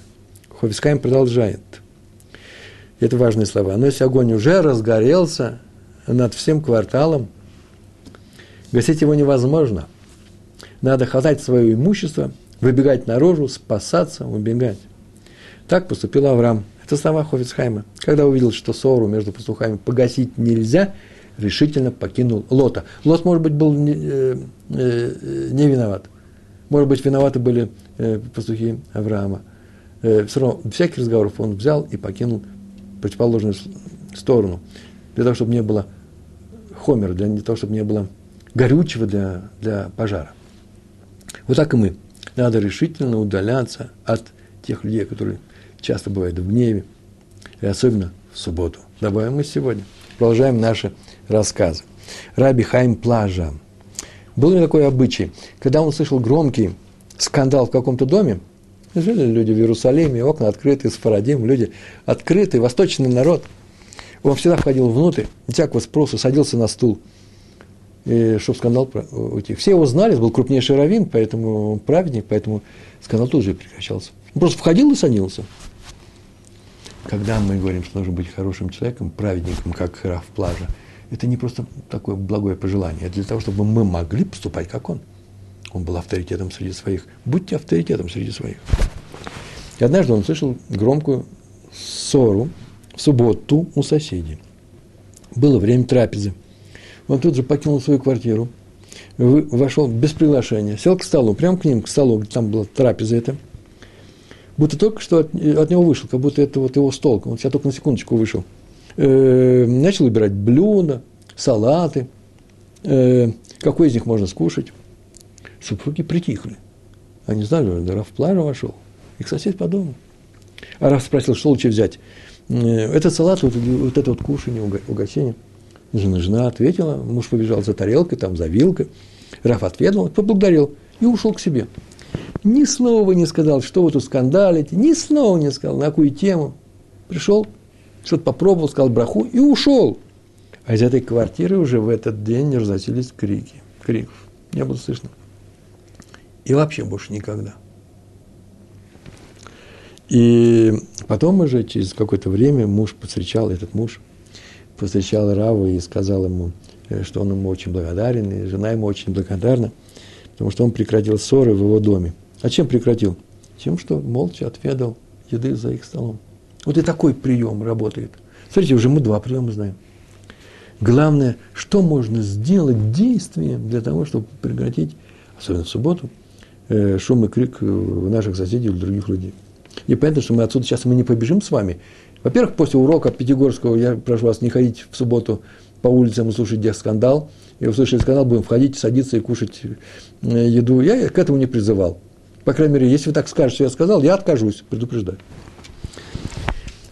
Ховискайм продолжает – это важные слова. Но если огонь уже разгорелся над всем кварталом, гасить его невозможно. Надо хватать свое имущество, выбегать наружу, спасаться, убегать. Так поступил Авраам. Это слова Хофицхайма. Когда увидел, что ссору между пастухами погасить нельзя, решительно покинул Лота. Лот, может быть, был не, э, э, не виноват. Может быть, виноваты были э, пастухи Авраама. Э, все равно, всяких разговоров он взял и покинул противоположную сторону, для того, чтобы не было хомера, для того, чтобы не было горючего для, для пожара. Вот так и мы. Надо решительно удаляться от тех людей, которые часто бывают в гневе, и особенно в субботу. Добавим мы сегодня. Продолжаем наши рассказы. Раби Хайм Плажа. Был ли такой обычай, когда он слышал громкий скандал в каком-то доме, Жили люди в Иерусалиме, окна открыты, с Фарадим, люди открытые, восточный народ. Он всегда входил внутрь, всякого спроса, садился на стул, чтобы скандал утих. Все его знали, был крупнейший раввин, поэтому праведник, поэтому скандал тут же прекращался. Он просто входил и садился. Когда мы говорим, что нужно быть хорошим человеком, праведником, как Раф Плажа, это не просто такое благое пожелание, это для того, чтобы мы могли поступать, как он – он был авторитетом среди своих. Будьте авторитетом среди своих. И однажды он слышал громкую ссору в субботу у соседей. Было время трапезы. Он тут же покинул свою квартиру, вошел без приглашения, сел к столу, прямо к ним, к столу, где там была трапеза эта, будто только что от, от него вышел, как будто это вот его стол, он сейчас только на секундочку вышел. Э, начал выбирать блюда, салаты, э, какой из них можно скушать супруги притихли. Они знали, да Раф Плара вошел. Их сосед по дому. А Раф спросил, что лучше взять? Э, этот салат, вот, вот это вот кушание, угощение. Жена, жена ответила, муж побежал за тарелкой, там, за вилкой. Раф ответил, поблагодарил и ушел к себе. Ни слова не сказал, что вы тут скандалите, ни слова не сказал, на какую тему. Пришел, что-то попробовал, сказал браху и ушел. А из этой квартиры уже в этот день не разносились крики, криков. Не было слышно. и вообще больше никогда. И потом уже, через какое-то время, муж повстречал, этот муж повстречал Раву и сказал ему, э, что он ему очень благодарен, и жена ему очень благодарна, потому что он прекратил ссоры в его доме. А чем прекратил? Тем, что молча отведал еды за их столом. Вот и такой прием работает. Смотрите, уже мы два приема знаем. Главное, что можно сделать действием для того, чтобы прекратить, особенно в субботу, э, шум и крик у наших соседей или других людей. И понятно, что мы отсюда сейчас мы не побежим с вами. Во-первых, после урока Пятигорского я прошу вас не ходить в субботу по улицам и слушать где скандал. И услышали скандал, будем входить, садиться и кушать э, еду. Я к этому не призывал. По крайней мере, если вы так скажете, я сказал, я откажусь, предупреждаю.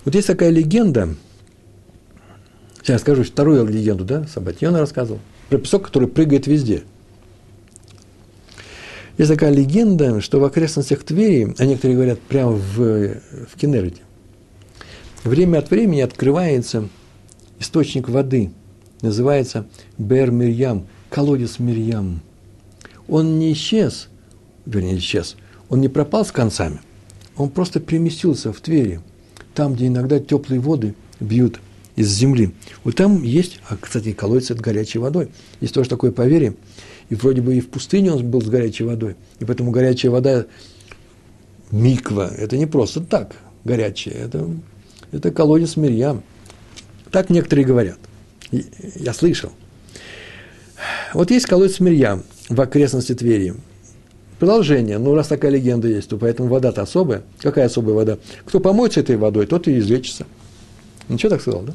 Вот есть такая легенда, сейчас скажу вторую легенду, да, Сабатьон рассказывал, про песок, который прыгает везде – есть такая легенда, что в окрестностях Твери, а некоторые говорят прямо в, в Кеннерите, время от времени открывается источник воды, называется Бер Мирьям, колодец Мирьям. Он не исчез, вернее, исчез, он не пропал с концами, он просто переместился в Твери, там, где иногда теплые воды бьют из земли. Вот там есть, а, кстати, колодец с горячей водой. Есть тоже такое поверье – и вроде бы и в пустыне он был с горячей водой. И поэтому горячая вода, миква, это не просто так горячая, это, это колодец Мирьям. Так некоторые говорят. Я слышал. Вот есть колодец Мирьям в окрестности Твери. Продолжение. Ну, раз такая легенда есть, то поэтому вода-то особая. Какая особая вода? Кто помоется этой водой, тот и излечится. Ничего так сказал, да?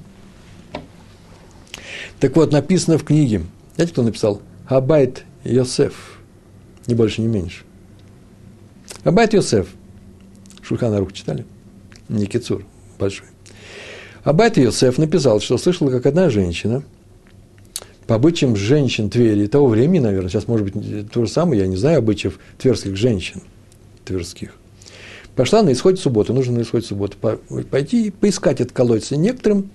Так вот, написано в книге. Знаете, кто написал? Абайт Йосеф, ни больше, ни меньше. Абайт Йосеф, Шульхана Рух читали? Не Кицур, большой. Абайт Йосеф написал, что слышал, как одна женщина, по обычаям женщин Твери того времени, наверное, сейчас, может быть, то же самое, я не знаю обычаев тверских женщин, тверских, пошла на исходе субботы, нужно на исходе субботы пойти и поискать этот колодец. И некоторым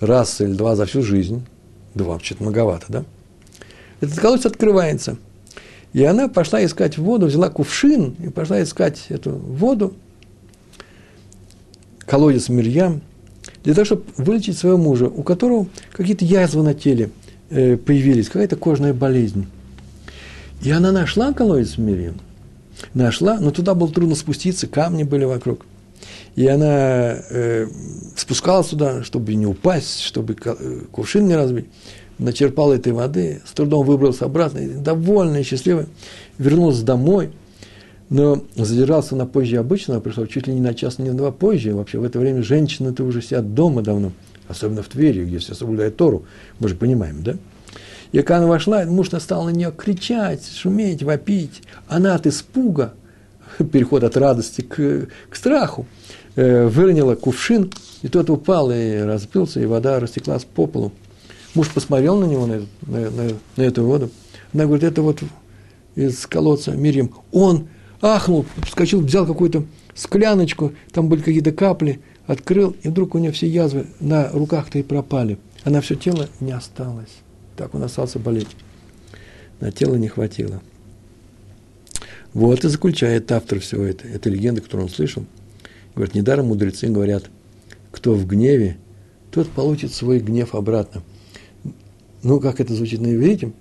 раз или два за всю жизнь, два, вообще-то многовато, да, этот колодец открывается. И она пошла искать воду, взяла кувшин и пошла искать эту воду, колодец Мирьям, для того, чтобы вылечить своего мужа, у которого какие-то язвы на теле появились, какая-то кожная болезнь. И она нашла колодец Мирьям, нашла, но туда было трудно спуститься, камни были вокруг. И она э, спускалась туда, чтобы не упасть, чтобы э, кувшин не разбить начерпал этой воды, с трудом выбрался обратно, довольный, счастливый, вернулся домой, но задержался на позже обычного, пришел чуть ли не на час, не на два позже. Вообще в это время женщины-то уже сидят дома давно, особенно в Твери, где все соблюдают Тору, мы же понимаем, да? И когда она вошла, муж стал на нее кричать, шуметь, вопить. Она от испуга, *laughs* переход от радости к, к страху, э, выронила кувшин, и тот упал и разбился, и вода растеклась по полу. Муж посмотрел на него, на, на, на, на эту воду. Она говорит, это вот из колодца Мирьям. Он ахнул, вскочил, взял какую-то скляночку, там были какие-то капли, открыл, и вдруг у нее все язвы на руках-то и пропали. А на все тело не осталось. Так он остался болеть. На тело не хватило. Вот и заключает автор всего это. Это легенда, которую он слышал. Говорит, недаром мудрецы говорят, кто в гневе, тот получит свой гнев обратно ну, как это звучит на иврите,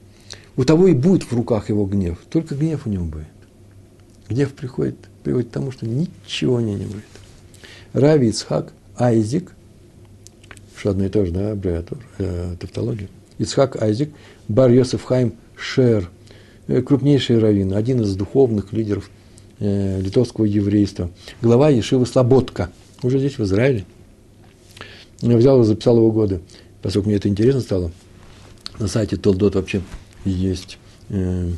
у того и будет в руках его гнев, только гнев у него будет. Гнев приходит, приводит к тому, что ничего него не будет. Рави Ицхак, Айзик, что одно и то же, да, аббревиатура, э, тавтология. Ицхак Айзик, Бар Йосеф Хайм Шер, э, крупнейший раввин, один из духовных лидеров э, литовского еврейства, глава Ешивы Слободка, уже здесь, в Израиле. Я взял и записал его годы, поскольку мне это интересно стало – на сайте Толдот вообще есть э,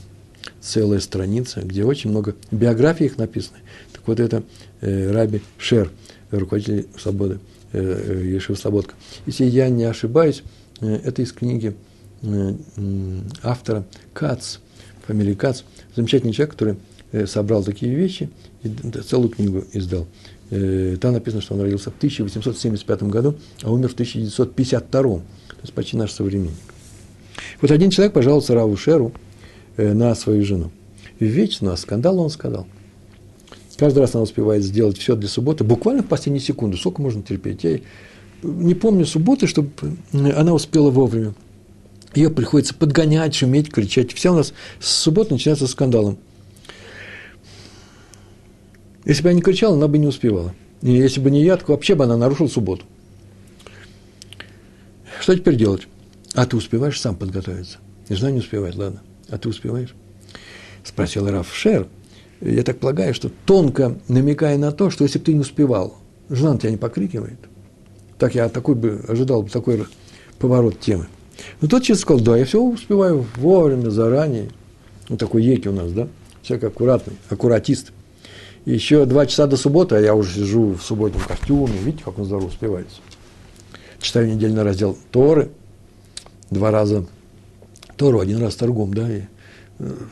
целая страница, где очень много биографий их написано. Так вот это э, Раби Шер, руководитель свободы, э, э Ешива Слободка. Если я не ошибаюсь, э, это из книги автора Кац, фамилии Кац, замечательный человек, который собрал такие вещи и целую книгу издал. Там написано, что он родился в 1875 году, а умер в 1952, то есть почти наш современник. Вот один человек пожаловался Раву Шеру на свою жену. Вечно скандал он сказал. Каждый раз она успевает сделать все для субботы, буквально в последнюю секунду. Сколько можно терпеть? Я не помню субботы, чтобы она успела вовремя. Ее приходится подгонять, шуметь, кричать. Вся у нас с субботы начинается скандалом. Если бы я не кричал, она бы не успевала. И если бы не я, то вообще бы она нарушила субботу. Что теперь делать? А ты успеваешь сам подготовиться? И жена не успевает, ладно. А ты успеваешь? Спросил Раф Шер. Я так полагаю, что тонко намекая на то, что если бы ты не успевал, жена тебя не покрикивает. Так я такой бы ожидал такой поворот темы. Но тот человек сказал, да, я все успеваю вовремя, заранее. Вот такой еки у нас, да? Человек аккуратный, аккуратист. еще два часа до субботы, а я уже сижу в субботнем костюме. Видите, как он здорово успевается. Читаю недельный раздел Торы. Два раза Тору, один раз торгом, да, и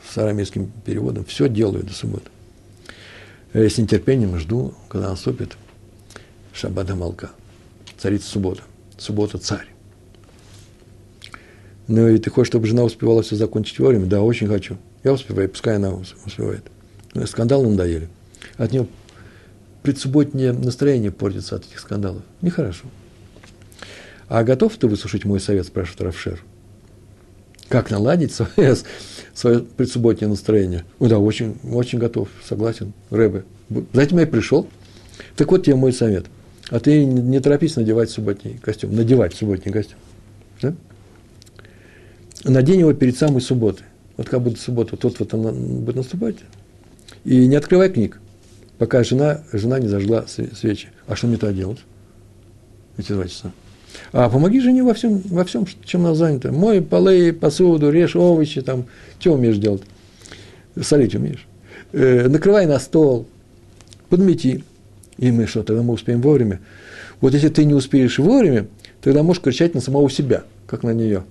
с арамейским переводом. Все делаю до субботы. Я с нетерпением жду, когда наступит Шаббата Малка. Царица суббота. Суббота царь. Ну и ты хочешь, чтобы жена успевала все закончить вовремя? Да, очень хочу. Я успеваю, пускай она успевает. Ну, скандалы надоели. От нее предсубботнее настроение портится от этих скандалов. Нехорошо. А готов ты выслушать мой совет, спрашивает Равшер? Как наладить свое, *laughs* свое предсубботнее настроение? О, да, очень, очень готов, согласен, Рэбе. За этим я и пришел. Так вот тебе мой совет. А ты не торопись надевать субботний костюм, надевать субботний костюм. Да? надень его перед самой субботой. Вот как будет суббота, тот вот она будет наступать. И не открывай книг, пока жена, жена не зажгла свечи. А что мне то делать? Эти два часа. А помоги жене во всем, во всем, чем она занята. Мой полы, посуду, режь овощи, там, что умеешь делать? Солить умеешь. Э, накрывай на стол, подмети. И мы что, тогда мы успеем вовремя. Вот если ты не успеешь вовремя, тогда можешь кричать на самого себя, как на нее.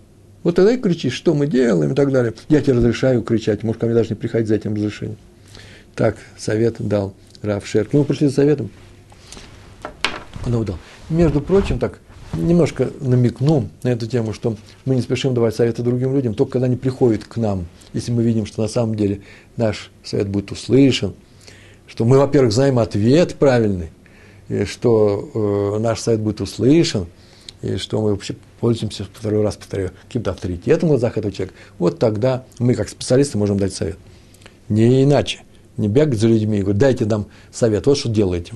Вот тогда и кричишь, что мы делаем и так далее. Я тебе разрешаю кричать, может, ко мне даже не приходить за этим разрешением. Так, совет дал Раф Шер. К нему пришли за советом. Он его дал. Между прочим, так, немножко намекну на эту тему, что мы не спешим давать советы другим людям, только когда они приходят к нам, если мы видим, что на самом деле наш совет будет услышан, что мы, во-первых, знаем ответ правильный, и что э, наш совет будет услышан – и что мы вообще пользуемся, второй раз повторяю, каким-то авторитетом в глазах этого человека, вот тогда мы, как специалисты, можем дать совет. Не иначе. Не бегать за людьми и говорить, дайте нам совет, вот что делаете.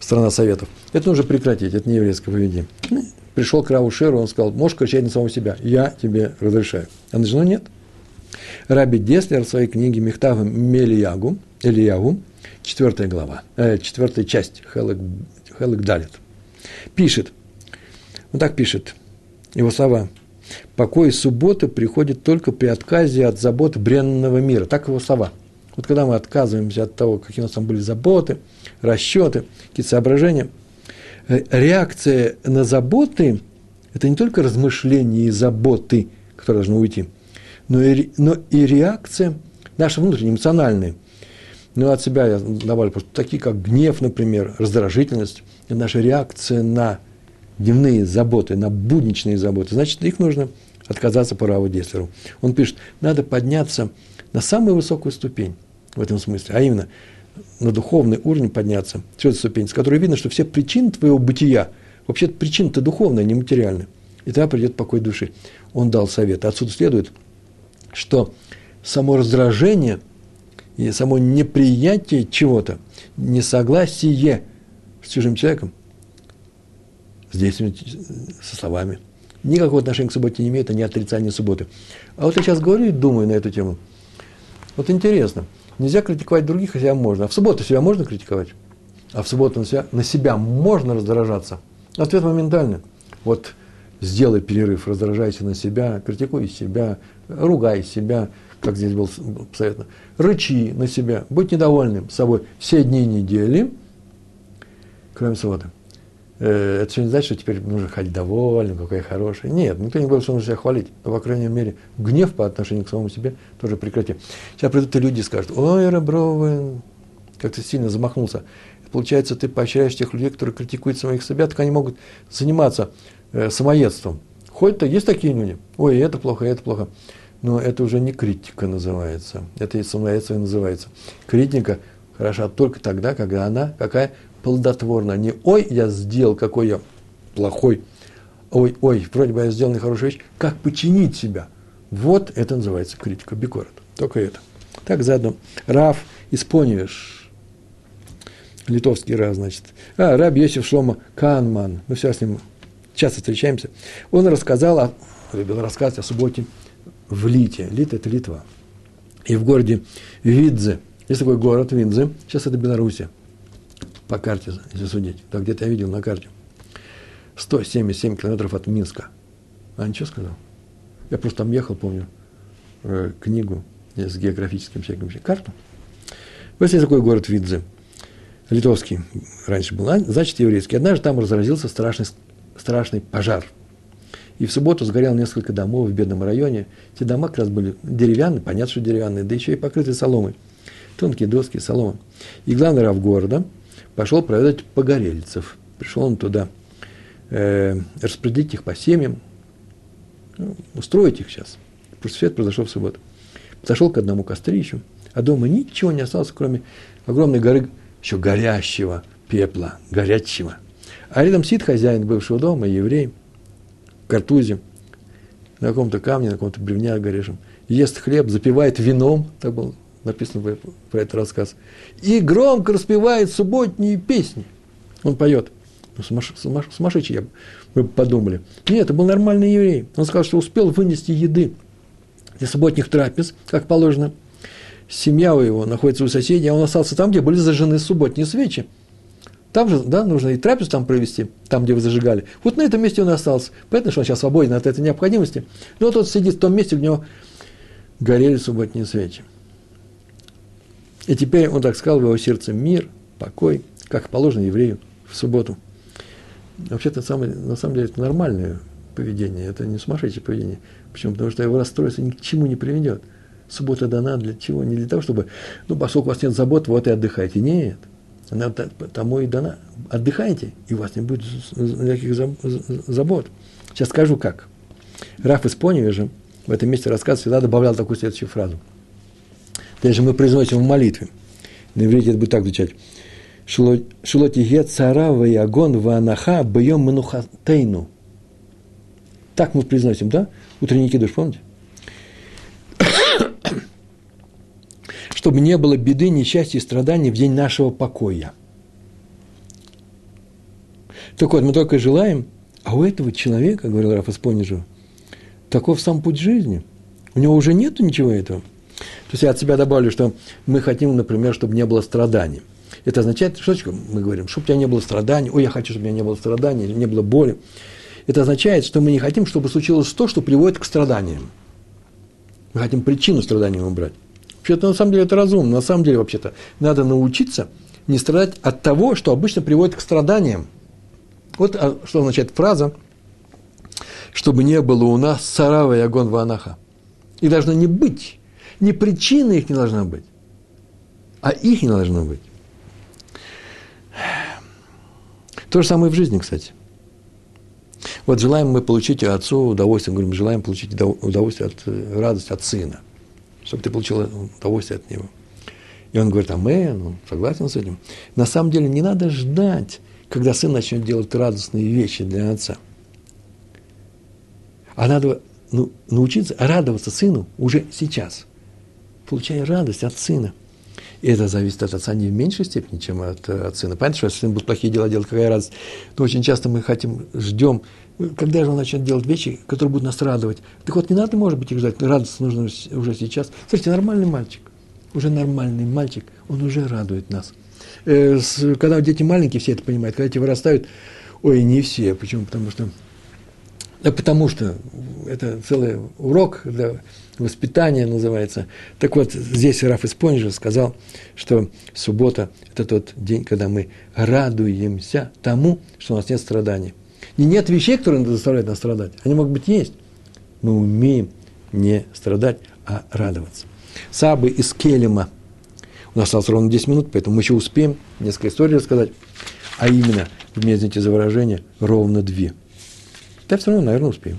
Страна советов. Это нужно прекратить, это не еврейское поведение. Ну, пришел к Раву Шеру, он сказал, можешь кричать на самого себя, я тебе разрешаю. А на жену нет. Раби Деслер в своей книге Мехтава Мелиягу, Ильягу, четвертая глава, э, четвертая часть, Хелек, Хелек Далит, пишет, он так пишет, его слова. Покой субботы приходит только при отказе от забот бренного мира. Так его слова. Вот когда мы отказываемся от того, какие у нас там были заботы, расчеты, какие-то соображения, э, реакция на заботы – это не только размышления и заботы, которые должны уйти, но и, но и реакция наша внутренняя, эмоциональная. Ну, от себя я добавлю просто такие, как гнев, например, раздражительность, это наша реакция на дневные заботы, на будничные заботы, значит, их нужно отказаться по Раву Деслеру. Он пишет, надо подняться на самую высокую ступень в этом смысле, а именно на духовный уровень подняться, это ступень, с которой видно, что все причины твоего бытия, вообще причина-то не материальная, и тогда придет покой души. Он дал совет. Отсюда следует, что само раздражение и само неприятие чего-то, несогласие с чужим человеком – с действиями, со словами. Никакого отношения к субботе не имеет, а не отрицание субботы. А вот я сейчас говорю и думаю на эту тему. Вот интересно, нельзя критиковать других, а себя можно. А в субботу себя можно критиковать? А в субботу на себя, на себя можно раздражаться? Ответ моментальный. Вот сделай перерыв, раздражайся на себя, критикуй себя, ругай себя, как здесь был посоветовано, рычи на себя, будь недовольным собой все дни недели, кроме субботы. Э, это еще не значит, что теперь нужно ходить довольным, какой я хороший. Нет, никто не говорит, что нужно себя хвалить. Но, по крайней мере, гнев по отношению к самому себе тоже прекрати. Сейчас придут и люди и скажут, ой, Ребровый, как ты сильно замахнулся. Получается, ты поощряешь тех людей, которые критикуют самих себя, так они могут заниматься э, самоедством. Хоть-то есть такие люди, ой, это плохо, это плохо. но это уже не критика называется. Это самостоятельно называется. Критика хороша только тогда, когда она какая плодотворная. Не «Ой, я сделал, какой я плохой», «Ой, ой, вроде бы я сделал нехорошую вещь», как починить себя. Вот это называется критика Бикорот. Только это. Так заодно. Раф Испониеш, литовский Раф, значит. А, Раб Йосиф Шлома Канман. Мы все с ним часто встречаемся. Он рассказал, о, любил рассказывать о субботе в Лите. Лит – это Литва. И в городе Видзе. Есть такой город Видзе. Сейчас это Белоруссия. По карте, если судить. Так где-то я видел на карте. 177 километров от Минска. А ничего сказал? Я просто там ехал, помню, э, книгу с географическим всяким карту. Вот есть такой город Видзе. Литовский раньше был, а, значит, еврейский. Однажды там разразился страшный, страшный пожар – и в субботу сгорело несколько домов в бедном районе. Те дома как раз были деревянные, понятно, что деревянные, да еще и покрыты соломой. Тонкие доски, солома. И главный рав города пошел проведать погорельцев. Пришел он туда э, распределить их по семьям, ну, устроить их сейчас. Это произошло в субботу. Подошел к одному кострищу, а дома ничего не осталось, кроме огромной горы еще горящего пепла, горячего. А рядом сидит хозяин бывшего дома, еврей – картузе, на каком-то камне, на каком-то бревне горящем, ест хлеб, запивает вином, так было написано про этот рассказ, и громко распевает субботние песни. Он поет. Ну, сумасшедший, мы подумали. Нет, это был нормальный еврей. Он сказал, что успел вынести еды для субботних трапез, как положено. Семья у его находится у соседей, а он остался там, где были зажжены субботние свечи. Там же, да, нужно и трапезу там провести, там, где вы зажигали. Вот на этом месте он и остался. Понятно, что он сейчас свободен от этой необходимости. Но он сидит в том месте, где у него горели субботние свечи. И теперь он так сказал в его сердце мир, покой, как положено еврею в субботу. Вообще-то на самом деле это нормальное поведение, это не сумасшедшее поведение. Почему? Потому что его расстройство ни к чему не приведет. Суббота дана для чего? Не для того, чтобы, ну, поскольку у вас нет забот, вот и отдыхайте. Нет. Она тому и дана. Отдыхайте, и у вас не будет никаких забот. Сейчас скажу как. Раф из Поневе же в этом месте рассказа всегда добавлял такую следующую фразу. Даже мы произносим в молитве. На иврите это будет так звучать. Шулотиге цара ваягон ванаха бьем манухатейну. Так мы произносим, да? Утренний кидуш, помните? *coughs* чтобы не было беды, несчастья и страданий в день нашего покоя. Так вот, мы только желаем, а у этого человека, говорил Раф Испонижу, таков сам путь жизни. У него уже нету ничего этого. То есть я от себя добавлю, что мы хотим, например, чтобы не было страданий. Это означает, что мы говорим, чтобы у тебя не было страданий, ой, я хочу, чтобы у меня не было страданий, не было боли. Это означает, что мы не хотим, чтобы случилось то, что приводит к страданиям. Мы хотим причину страдания убрать. Вообще-то, на самом деле, это разумно. На самом деле, вообще-то, надо научиться не страдать от того, что обычно приводит к страданиям. Вот а, что означает фраза, чтобы не было у нас сарава и огонь ванаха. И должно не быть. Не причины их не должна быть, а их не должно быть. То же самое в жизни, кстати. Вот желаем мы получить отцу удовольствие, говорим, желаем получить удовольствие от э, радости от сына чтобы ты получил удовольствие от него. И он говорит, амен, он согласен с этим. На самом деле не надо ждать, когда сын начнет делать радостные вещи для отца. А надо ну, научиться радоваться сыну уже сейчас, получая радость от сына. И это зависит от отца не в меньшей степени, чем от, от сына. Понятно, что если сын будет плохие дела делать, какая радость. Но очень часто мы хотим, ждем, когда же он начнет делать вещи, которые будут нас радовать? Так вот, не надо, может быть, их ждать, радость нужно уже сейчас. Слушайте, нормальный мальчик, уже нормальный мальчик, он уже радует нас. Э, когда дети маленькие, все это понимают, когда эти вырастают, ой, не все, почему? Потому что, да потому что это целый урок для воспитания называется. Так вот, здесь Раф Испонжа сказал, что суббота – это тот день, когда мы радуемся тому, что у нас нет страданий. И нет вещей, которые заставляют нас страдать. Они могут быть есть. Мы умеем не страдать, а радоваться. Сабы из Келема. У нас осталось ровно 10 минут, поэтому мы еще успеем несколько историй рассказать. А именно, вы меня извините за выражение, ровно две. Да все равно, наверное, успеем.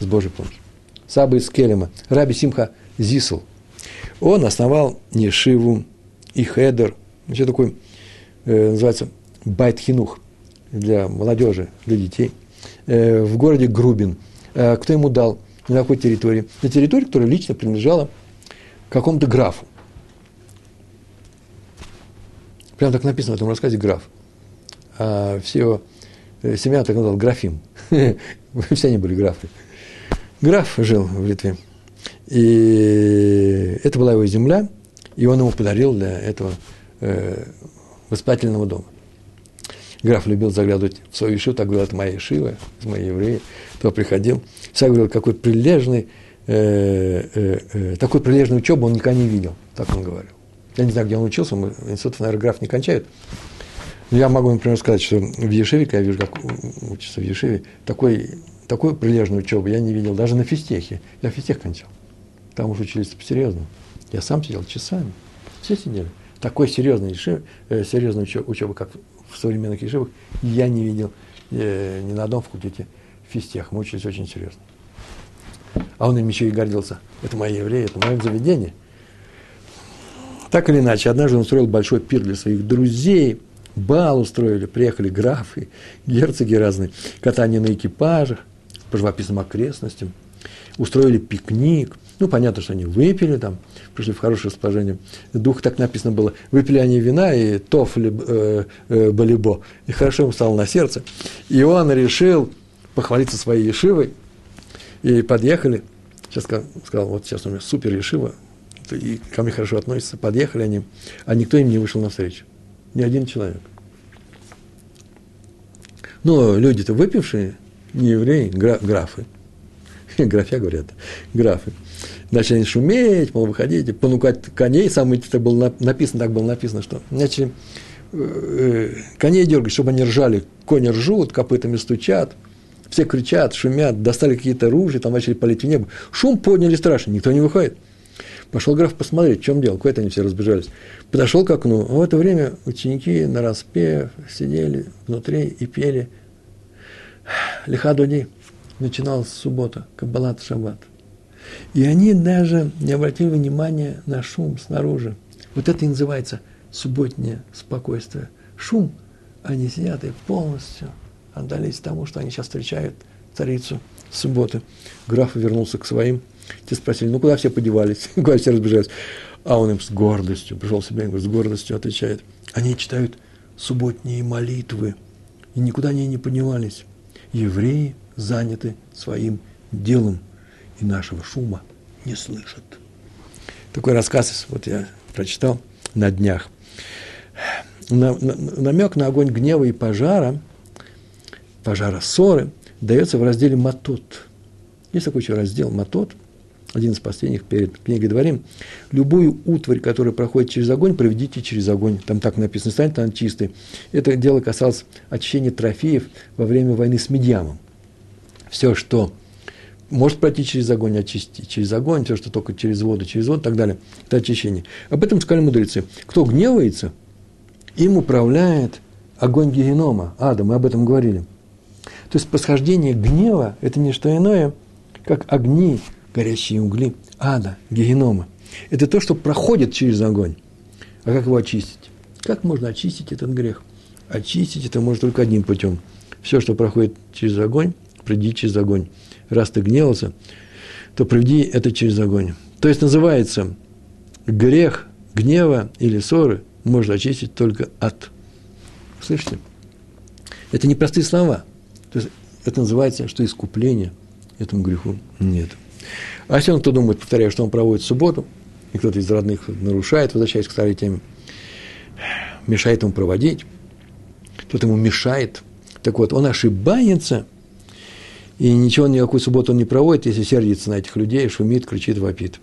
С Божьей помощью. Саба из Келема, Раби Симха Зисл. Он основал Нешиву и Хедер, еще такой, э, называется Байт Хинух, для молодежи, для детей, э, в городе Грубин. Э, кто ему дал? На какой территории? На территории, которая лично принадлежала какому-то графу. Прямо так написано в этом рассказе граф. А все семья так называла графим. *laughs* Все они были графы. Граф жил в Литве. И это была его земля, и он ему подарил для этого э, воспитательного дома. Граф любил заглядывать в свою ишиву, так говорил, это моя ишива, это мои евреи. То приходил, всегда говорил, какой прилежный, э, э, э, такой прилежный учебу он никогда не видел, так он говорил. Я не знаю, где он учился, мы, институтов, наверное, граф не кончают. Я могу, например, сказать, что в Ешиве, когда я вижу, как учится в Ешиве, такой, такой прилежной учебы я не видел, даже на физтехе. Я физтех кончал. Там уже учились по-серьезному. Я сам сидел часами. Все сидели. Такой серьезной, э, серьезной учебы, как в современных ешивах, я не видел э, ни на одном факультете физтех. Мы учились очень серьезно. А он им еще и гордился. Это мои евреи, это мое заведение – так или иначе, однажды он устроил большой пир для своих друзей, бал устроили, приехали графы, герцоги разные, катание на экипажах по живописным окрестностям, устроили пикник. Ну, понятно, что они выпили там, пришли в хорошее расположение. Дух так написано было. Выпили они вина и тофли э, э, балибо. И хорошо ему стало на сердце. И он решил похвалиться своей ешивой. И подъехали. Сейчас сказал, вот сейчас у меня супер ешива, и ко мне хорошо относятся, подъехали они, а никто им не вышел навстречу. Ни один человек. Но люди-то выпившие, не евреи, гра, графы. *laughs* Графя говорят, графы. Начали шуметь, мол, выходите, понукать коней, самое это было написано, так было написано, что начали э, коней дергать, чтобы они ржали. Кони ржут, копытами стучат, все кричат, шумят, достали какие-то ружья, там начали полить в небо. Шум подняли страшно, никто не выходит. Пошел граф посмотреть, в чем дело, куда-то они все разбежались. Подошел к окну, а в это время ученики на распев сидели внутри и пели Лихадуди. Начиналась суббота, Каббалат Шаббат. И они даже не обратили внимания на шум снаружи. Вот это и называется субботнее спокойствие. Шум, они сидят и полностью отдались тому, что они сейчас встречают царицу субботы. Граф вернулся к своим – те спросили, ну куда все подевались, *laughs* куда все разбежались? А он им с гордостью, пришел себе, говорит, с гордостью отвечает. Они читают субботние молитвы, и никуда они не поднимались. Евреи заняты своим делом, и нашего шума не слышат. Такой рассказ, вот я прочитал на днях. На, на, намек на огонь гнева и пожара, пожара ссоры, дается в разделе «Матот». Есть такой еще раздел «Матот», один из последних перед книгой Дворим, любую утварь, которая проходит через огонь, проведите через огонь. Там так написано, станет она чистой. Это дело касалось очищения трофеев во время войны с Медьямом. Все, что может пройти через огонь, очистить через огонь, все, что только через воду, через воду и так далее, это очищение. Об этом сказали мудрецы. Кто гневается, им управляет огонь генома, ада, мы об этом говорили. То есть, посхождение гнева – это не что иное, как огни горящие угли ада, генома. Это то, что проходит через огонь. А как его очистить? Как можно очистить этот грех? Очистить это можно только одним путем. Все, что проходит через огонь, пройди через огонь. Раз ты гневался, то проведи это через огонь. То есть называется грех гнева или ссоры можно очистить только от. Слышите? Это не простые слова. То есть это называется, что искупления этому греху нет. А если он кто думает, повторяю, что он проводит субботу, и кто-то из родных нарушает, возвращаясь к старой теме, мешает ему проводить, кто-то ему мешает. Так вот, он ошибается, и ничего, никакую субботу он не проводит, если сердится на этих людей, шумит, кричит, вопит.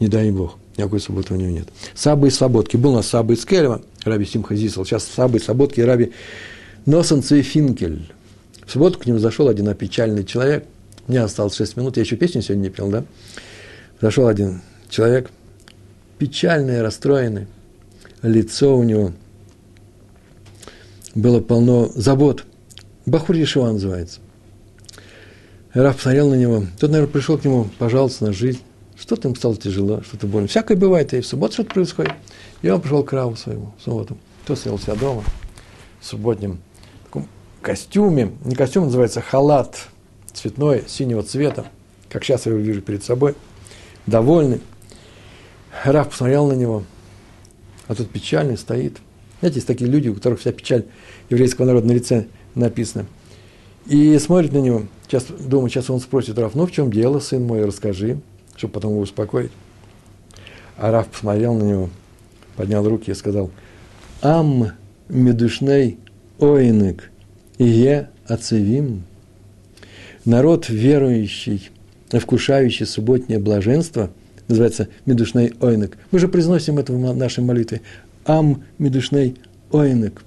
Не дай Бог, никакой субботы у него нет. Сабы и Слободки. Был у нас Сабы из Кельва, Раби Симха Зисел. Сейчас Сабы и Слободки Раби Носен Цвефинкель. В субботу к нему зашел один опечальный человек – мне осталось 6 минут, я еще песню сегодня не пел, да? Зашел один человек, печальный, расстроенный, лицо у него было полно забот. Бахур Ешива называется. Раф посмотрел на него. Тот, наверное, пришел к нему пожаловаться на жизнь. Что-то им стало тяжело, что-то больно. Всякое бывает, и в субботу что-то происходит. И он пришел к Раву своему в субботу. Тот сидел себя дома в субботнем таком костюме. Не костюм, называется халат цветной, синего цвета. Как сейчас я его вижу перед собой. Довольный. Раф посмотрел на него. А тут печальный стоит. Знаете, есть такие люди, у которых вся печаль еврейского народа на лице написана. И смотрит на него. Сейчас, думаю, сейчас он спросит Раф, ну в чем дело, сын мой, расскажи чтобы потом его успокоить. А Раф посмотрел на него, поднял руки и сказал, «Ам медушней ойнек, ие ацевим». Народ верующий, вкушающий субботнее блаженство, называется медушней ойнек. Мы же произносим это в нашей молитве. Ам медушней ойнек.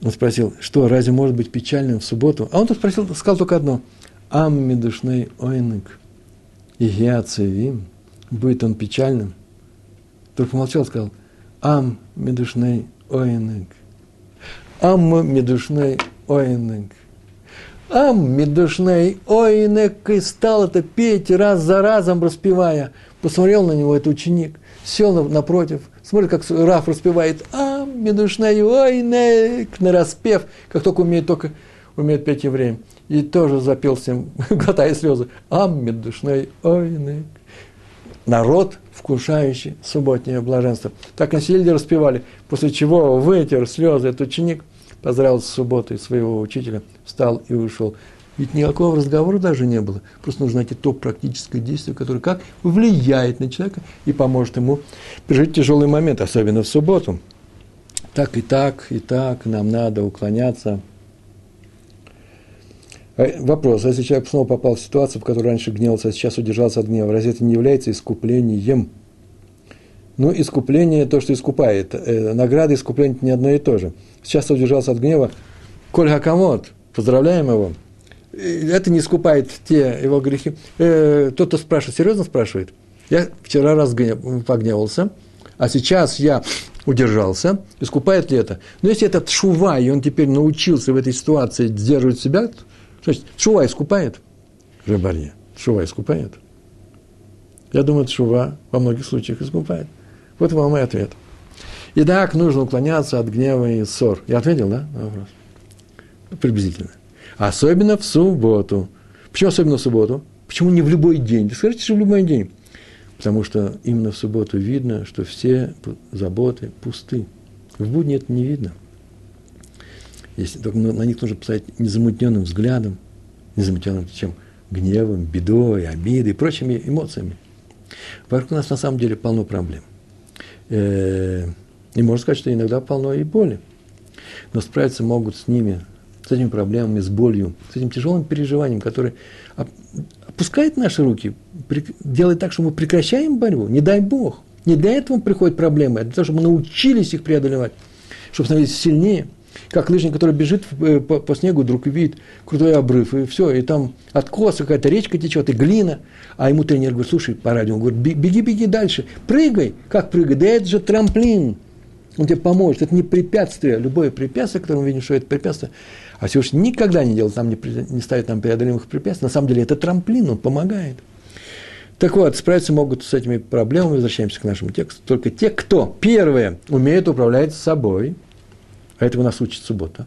Он спросил, что, разве может быть печальным в субботу? А он тут спросил, сказал только одно. Ам медушней ойнек и Геацевим, будет он печальным. Только помолчал, сказал, Ам медушней оинек. Ам медушней оинек. Ам медушней оинек. И стал это петь раз за разом, распевая. Посмотрел на него этот ученик, сел напротив, смотрит, как Раф распевает Ам медушней оинек. На распев, как только умеет, только умеет петь евреям и тоже запел всем, *laughs* глотая слезы, «Аммид душной ойны». Народ, вкушающий субботнее блаженство. Так на сельде распевали, после чего вытер слезы этот ученик, поздравил с субботой своего учителя, встал и ушел. Ведь никакого разговора даже не было. Просто нужно найти то практическое действие, которое как влияет на человека и поможет ему пережить тяжелый момент, особенно в субботу. Так и так, и так нам надо уклоняться а, вопрос, а если человек снова попал в ситуацию, в которой раньше гневался, а сейчас удержался от гнева, разве это не является искуплением? Ну, искупление – то, что искупает. Э, награда искупления – не одно и то же. Сейчас удержался от гнева. Коль Хакамот, поздравляем его. Это не искупает те его грехи. Э, тот, кто спрашивает, серьезно спрашивает. Я вчера раз погневался, а сейчас я удержался. Искупает ли это? Но если это шува, и он теперь научился в этой ситуации сдерживать себя, Значит, шува искупает? Рыбарье. Шува искупает? Я думаю, шува во многих случаях искупает. Вот вам мой ответ. И так нужно уклоняться от гнева и ссор. Я ответил, да, на вопрос? Приблизительно. Особенно в субботу. Почему особенно в субботу? Почему не в любой день? Скажите, что в любой день. Потому что именно в субботу видно, что все заботы пусты. В будни это не видно – если только на них нужно посмотреть незамутненным взглядом, незамутненным чем гневом, бедой, обидой и прочими эмоциями. Вокруг нас на самом деле полно проблем. Э, и можно сказать, что иногда полно и боли. Но справиться могут с ними, с этими проблемами, с болью, с этим тяжелым переживанием, которое опускает наши руки, делает так, что мы прекращаем борьбу. Не дай Бог. Не для этого приходят проблемы, а для того, чтобы мы научились их преодолевать, чтобы становиться сильнее – как лыжник, который бежит э, по, по снегу, вдруг видит крутой обрыв, и все, и там откос, какая-то речка течет, и глина. А ему тренер говорит, слушай, по радио, он говорит, беги, беги дальше, прыгай. Как прыгай? Да это же трамплин. Он тебе поможет. Это не препятствие. Любое препятствие, которое мы видим, что это препятствие, а Всевышний никогда не делает нам, не, не ставит нам преодолимых препятствий. На самом деле это трамплин, он помогает. Так вот, справиться могут с этими проблемами, возвращаемся к нашему тексту, только те, кто, первое, умеет управлять собой – а этого нас учит суббота.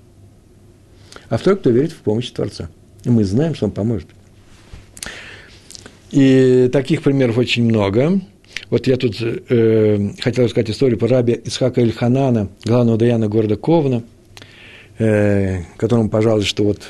А второй, кто верит в помощь Творца. И мы знаем, что он поможет. И таких примеров очень много. Вот я тут э, хотел рассказать историю про раби Исхака Ильханана, главного даяна города Ковна, э, которому пожаловались, что вот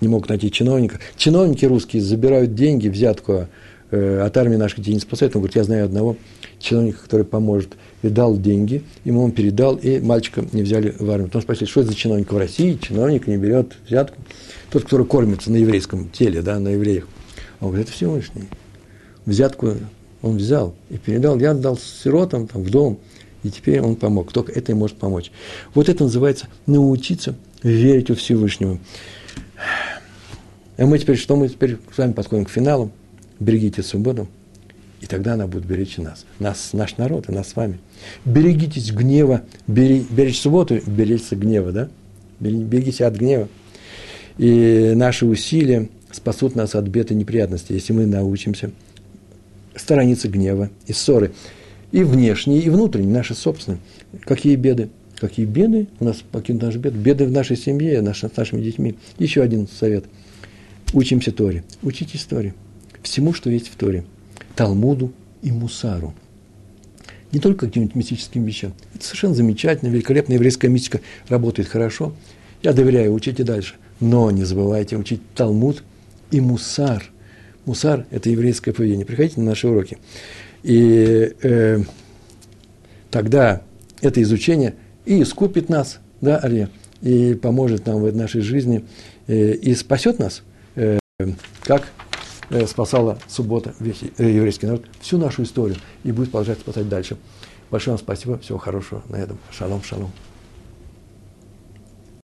не мог найти чиновника. Чиновники русские забирают деньги, взятку от армии наших детей не спасают. Он говорит, я знаю одного чиновника, который поможет – и дал деньги, ему он передал, и мальчика не взяли в армию. Потом спросили, что это за чиновник в России? Чиновник не берет взятку. Тот, который кормится на еврейском теле, да, на евреях. Он говорит, это Всевышний. Взятку он взял и передал. Я отдал сиротам там, в дом, и теперь он помог. Только это и может помочь. Вот это называется научиться верить у Всевышнего. А мы теперь, что мы теперь с вами подходим к финалу. Берегите субботу. И тогда она будет беречь нас, нас, наш народ и нас с вами. Берегитесь гнева, бери, беречь субботу, беречься гнева, да? Берегитесь от гнева. И наши усилия спасут нас от бед и неприятностей, если мы научимся сторониться гнева и ссоры. И внешние, и внутренние, наши собственные. Какие беды? Какие беды у нас покинут наши беды? Беды в нашей семье, наш, с нашими детьми. Еще один совет. Учимся Торе. Учитесь Торе. Всему, что есть в Торе. Талмуду и Мусару. Не только каким-нибудь мистическим вещам. Это совершенно замечательно, великолепно. Еврейская мистика работает хорошо. Я доверяю, учите дальше. Но не забывайте учить Талмуд и Мусар. Мусар – это еврейское поведение. Приходите на наши уроки. И э, тогда это изучение и искупит нас, да, Ария, и поможет нам в нашей жизни, э, и спасет нас, э, как спасала суббота э, еврейский народ, всю нашу историю, и будет продолжать спасать дальше. Большое вам спасибо, всего хорошего на этом. Шалом, шалом.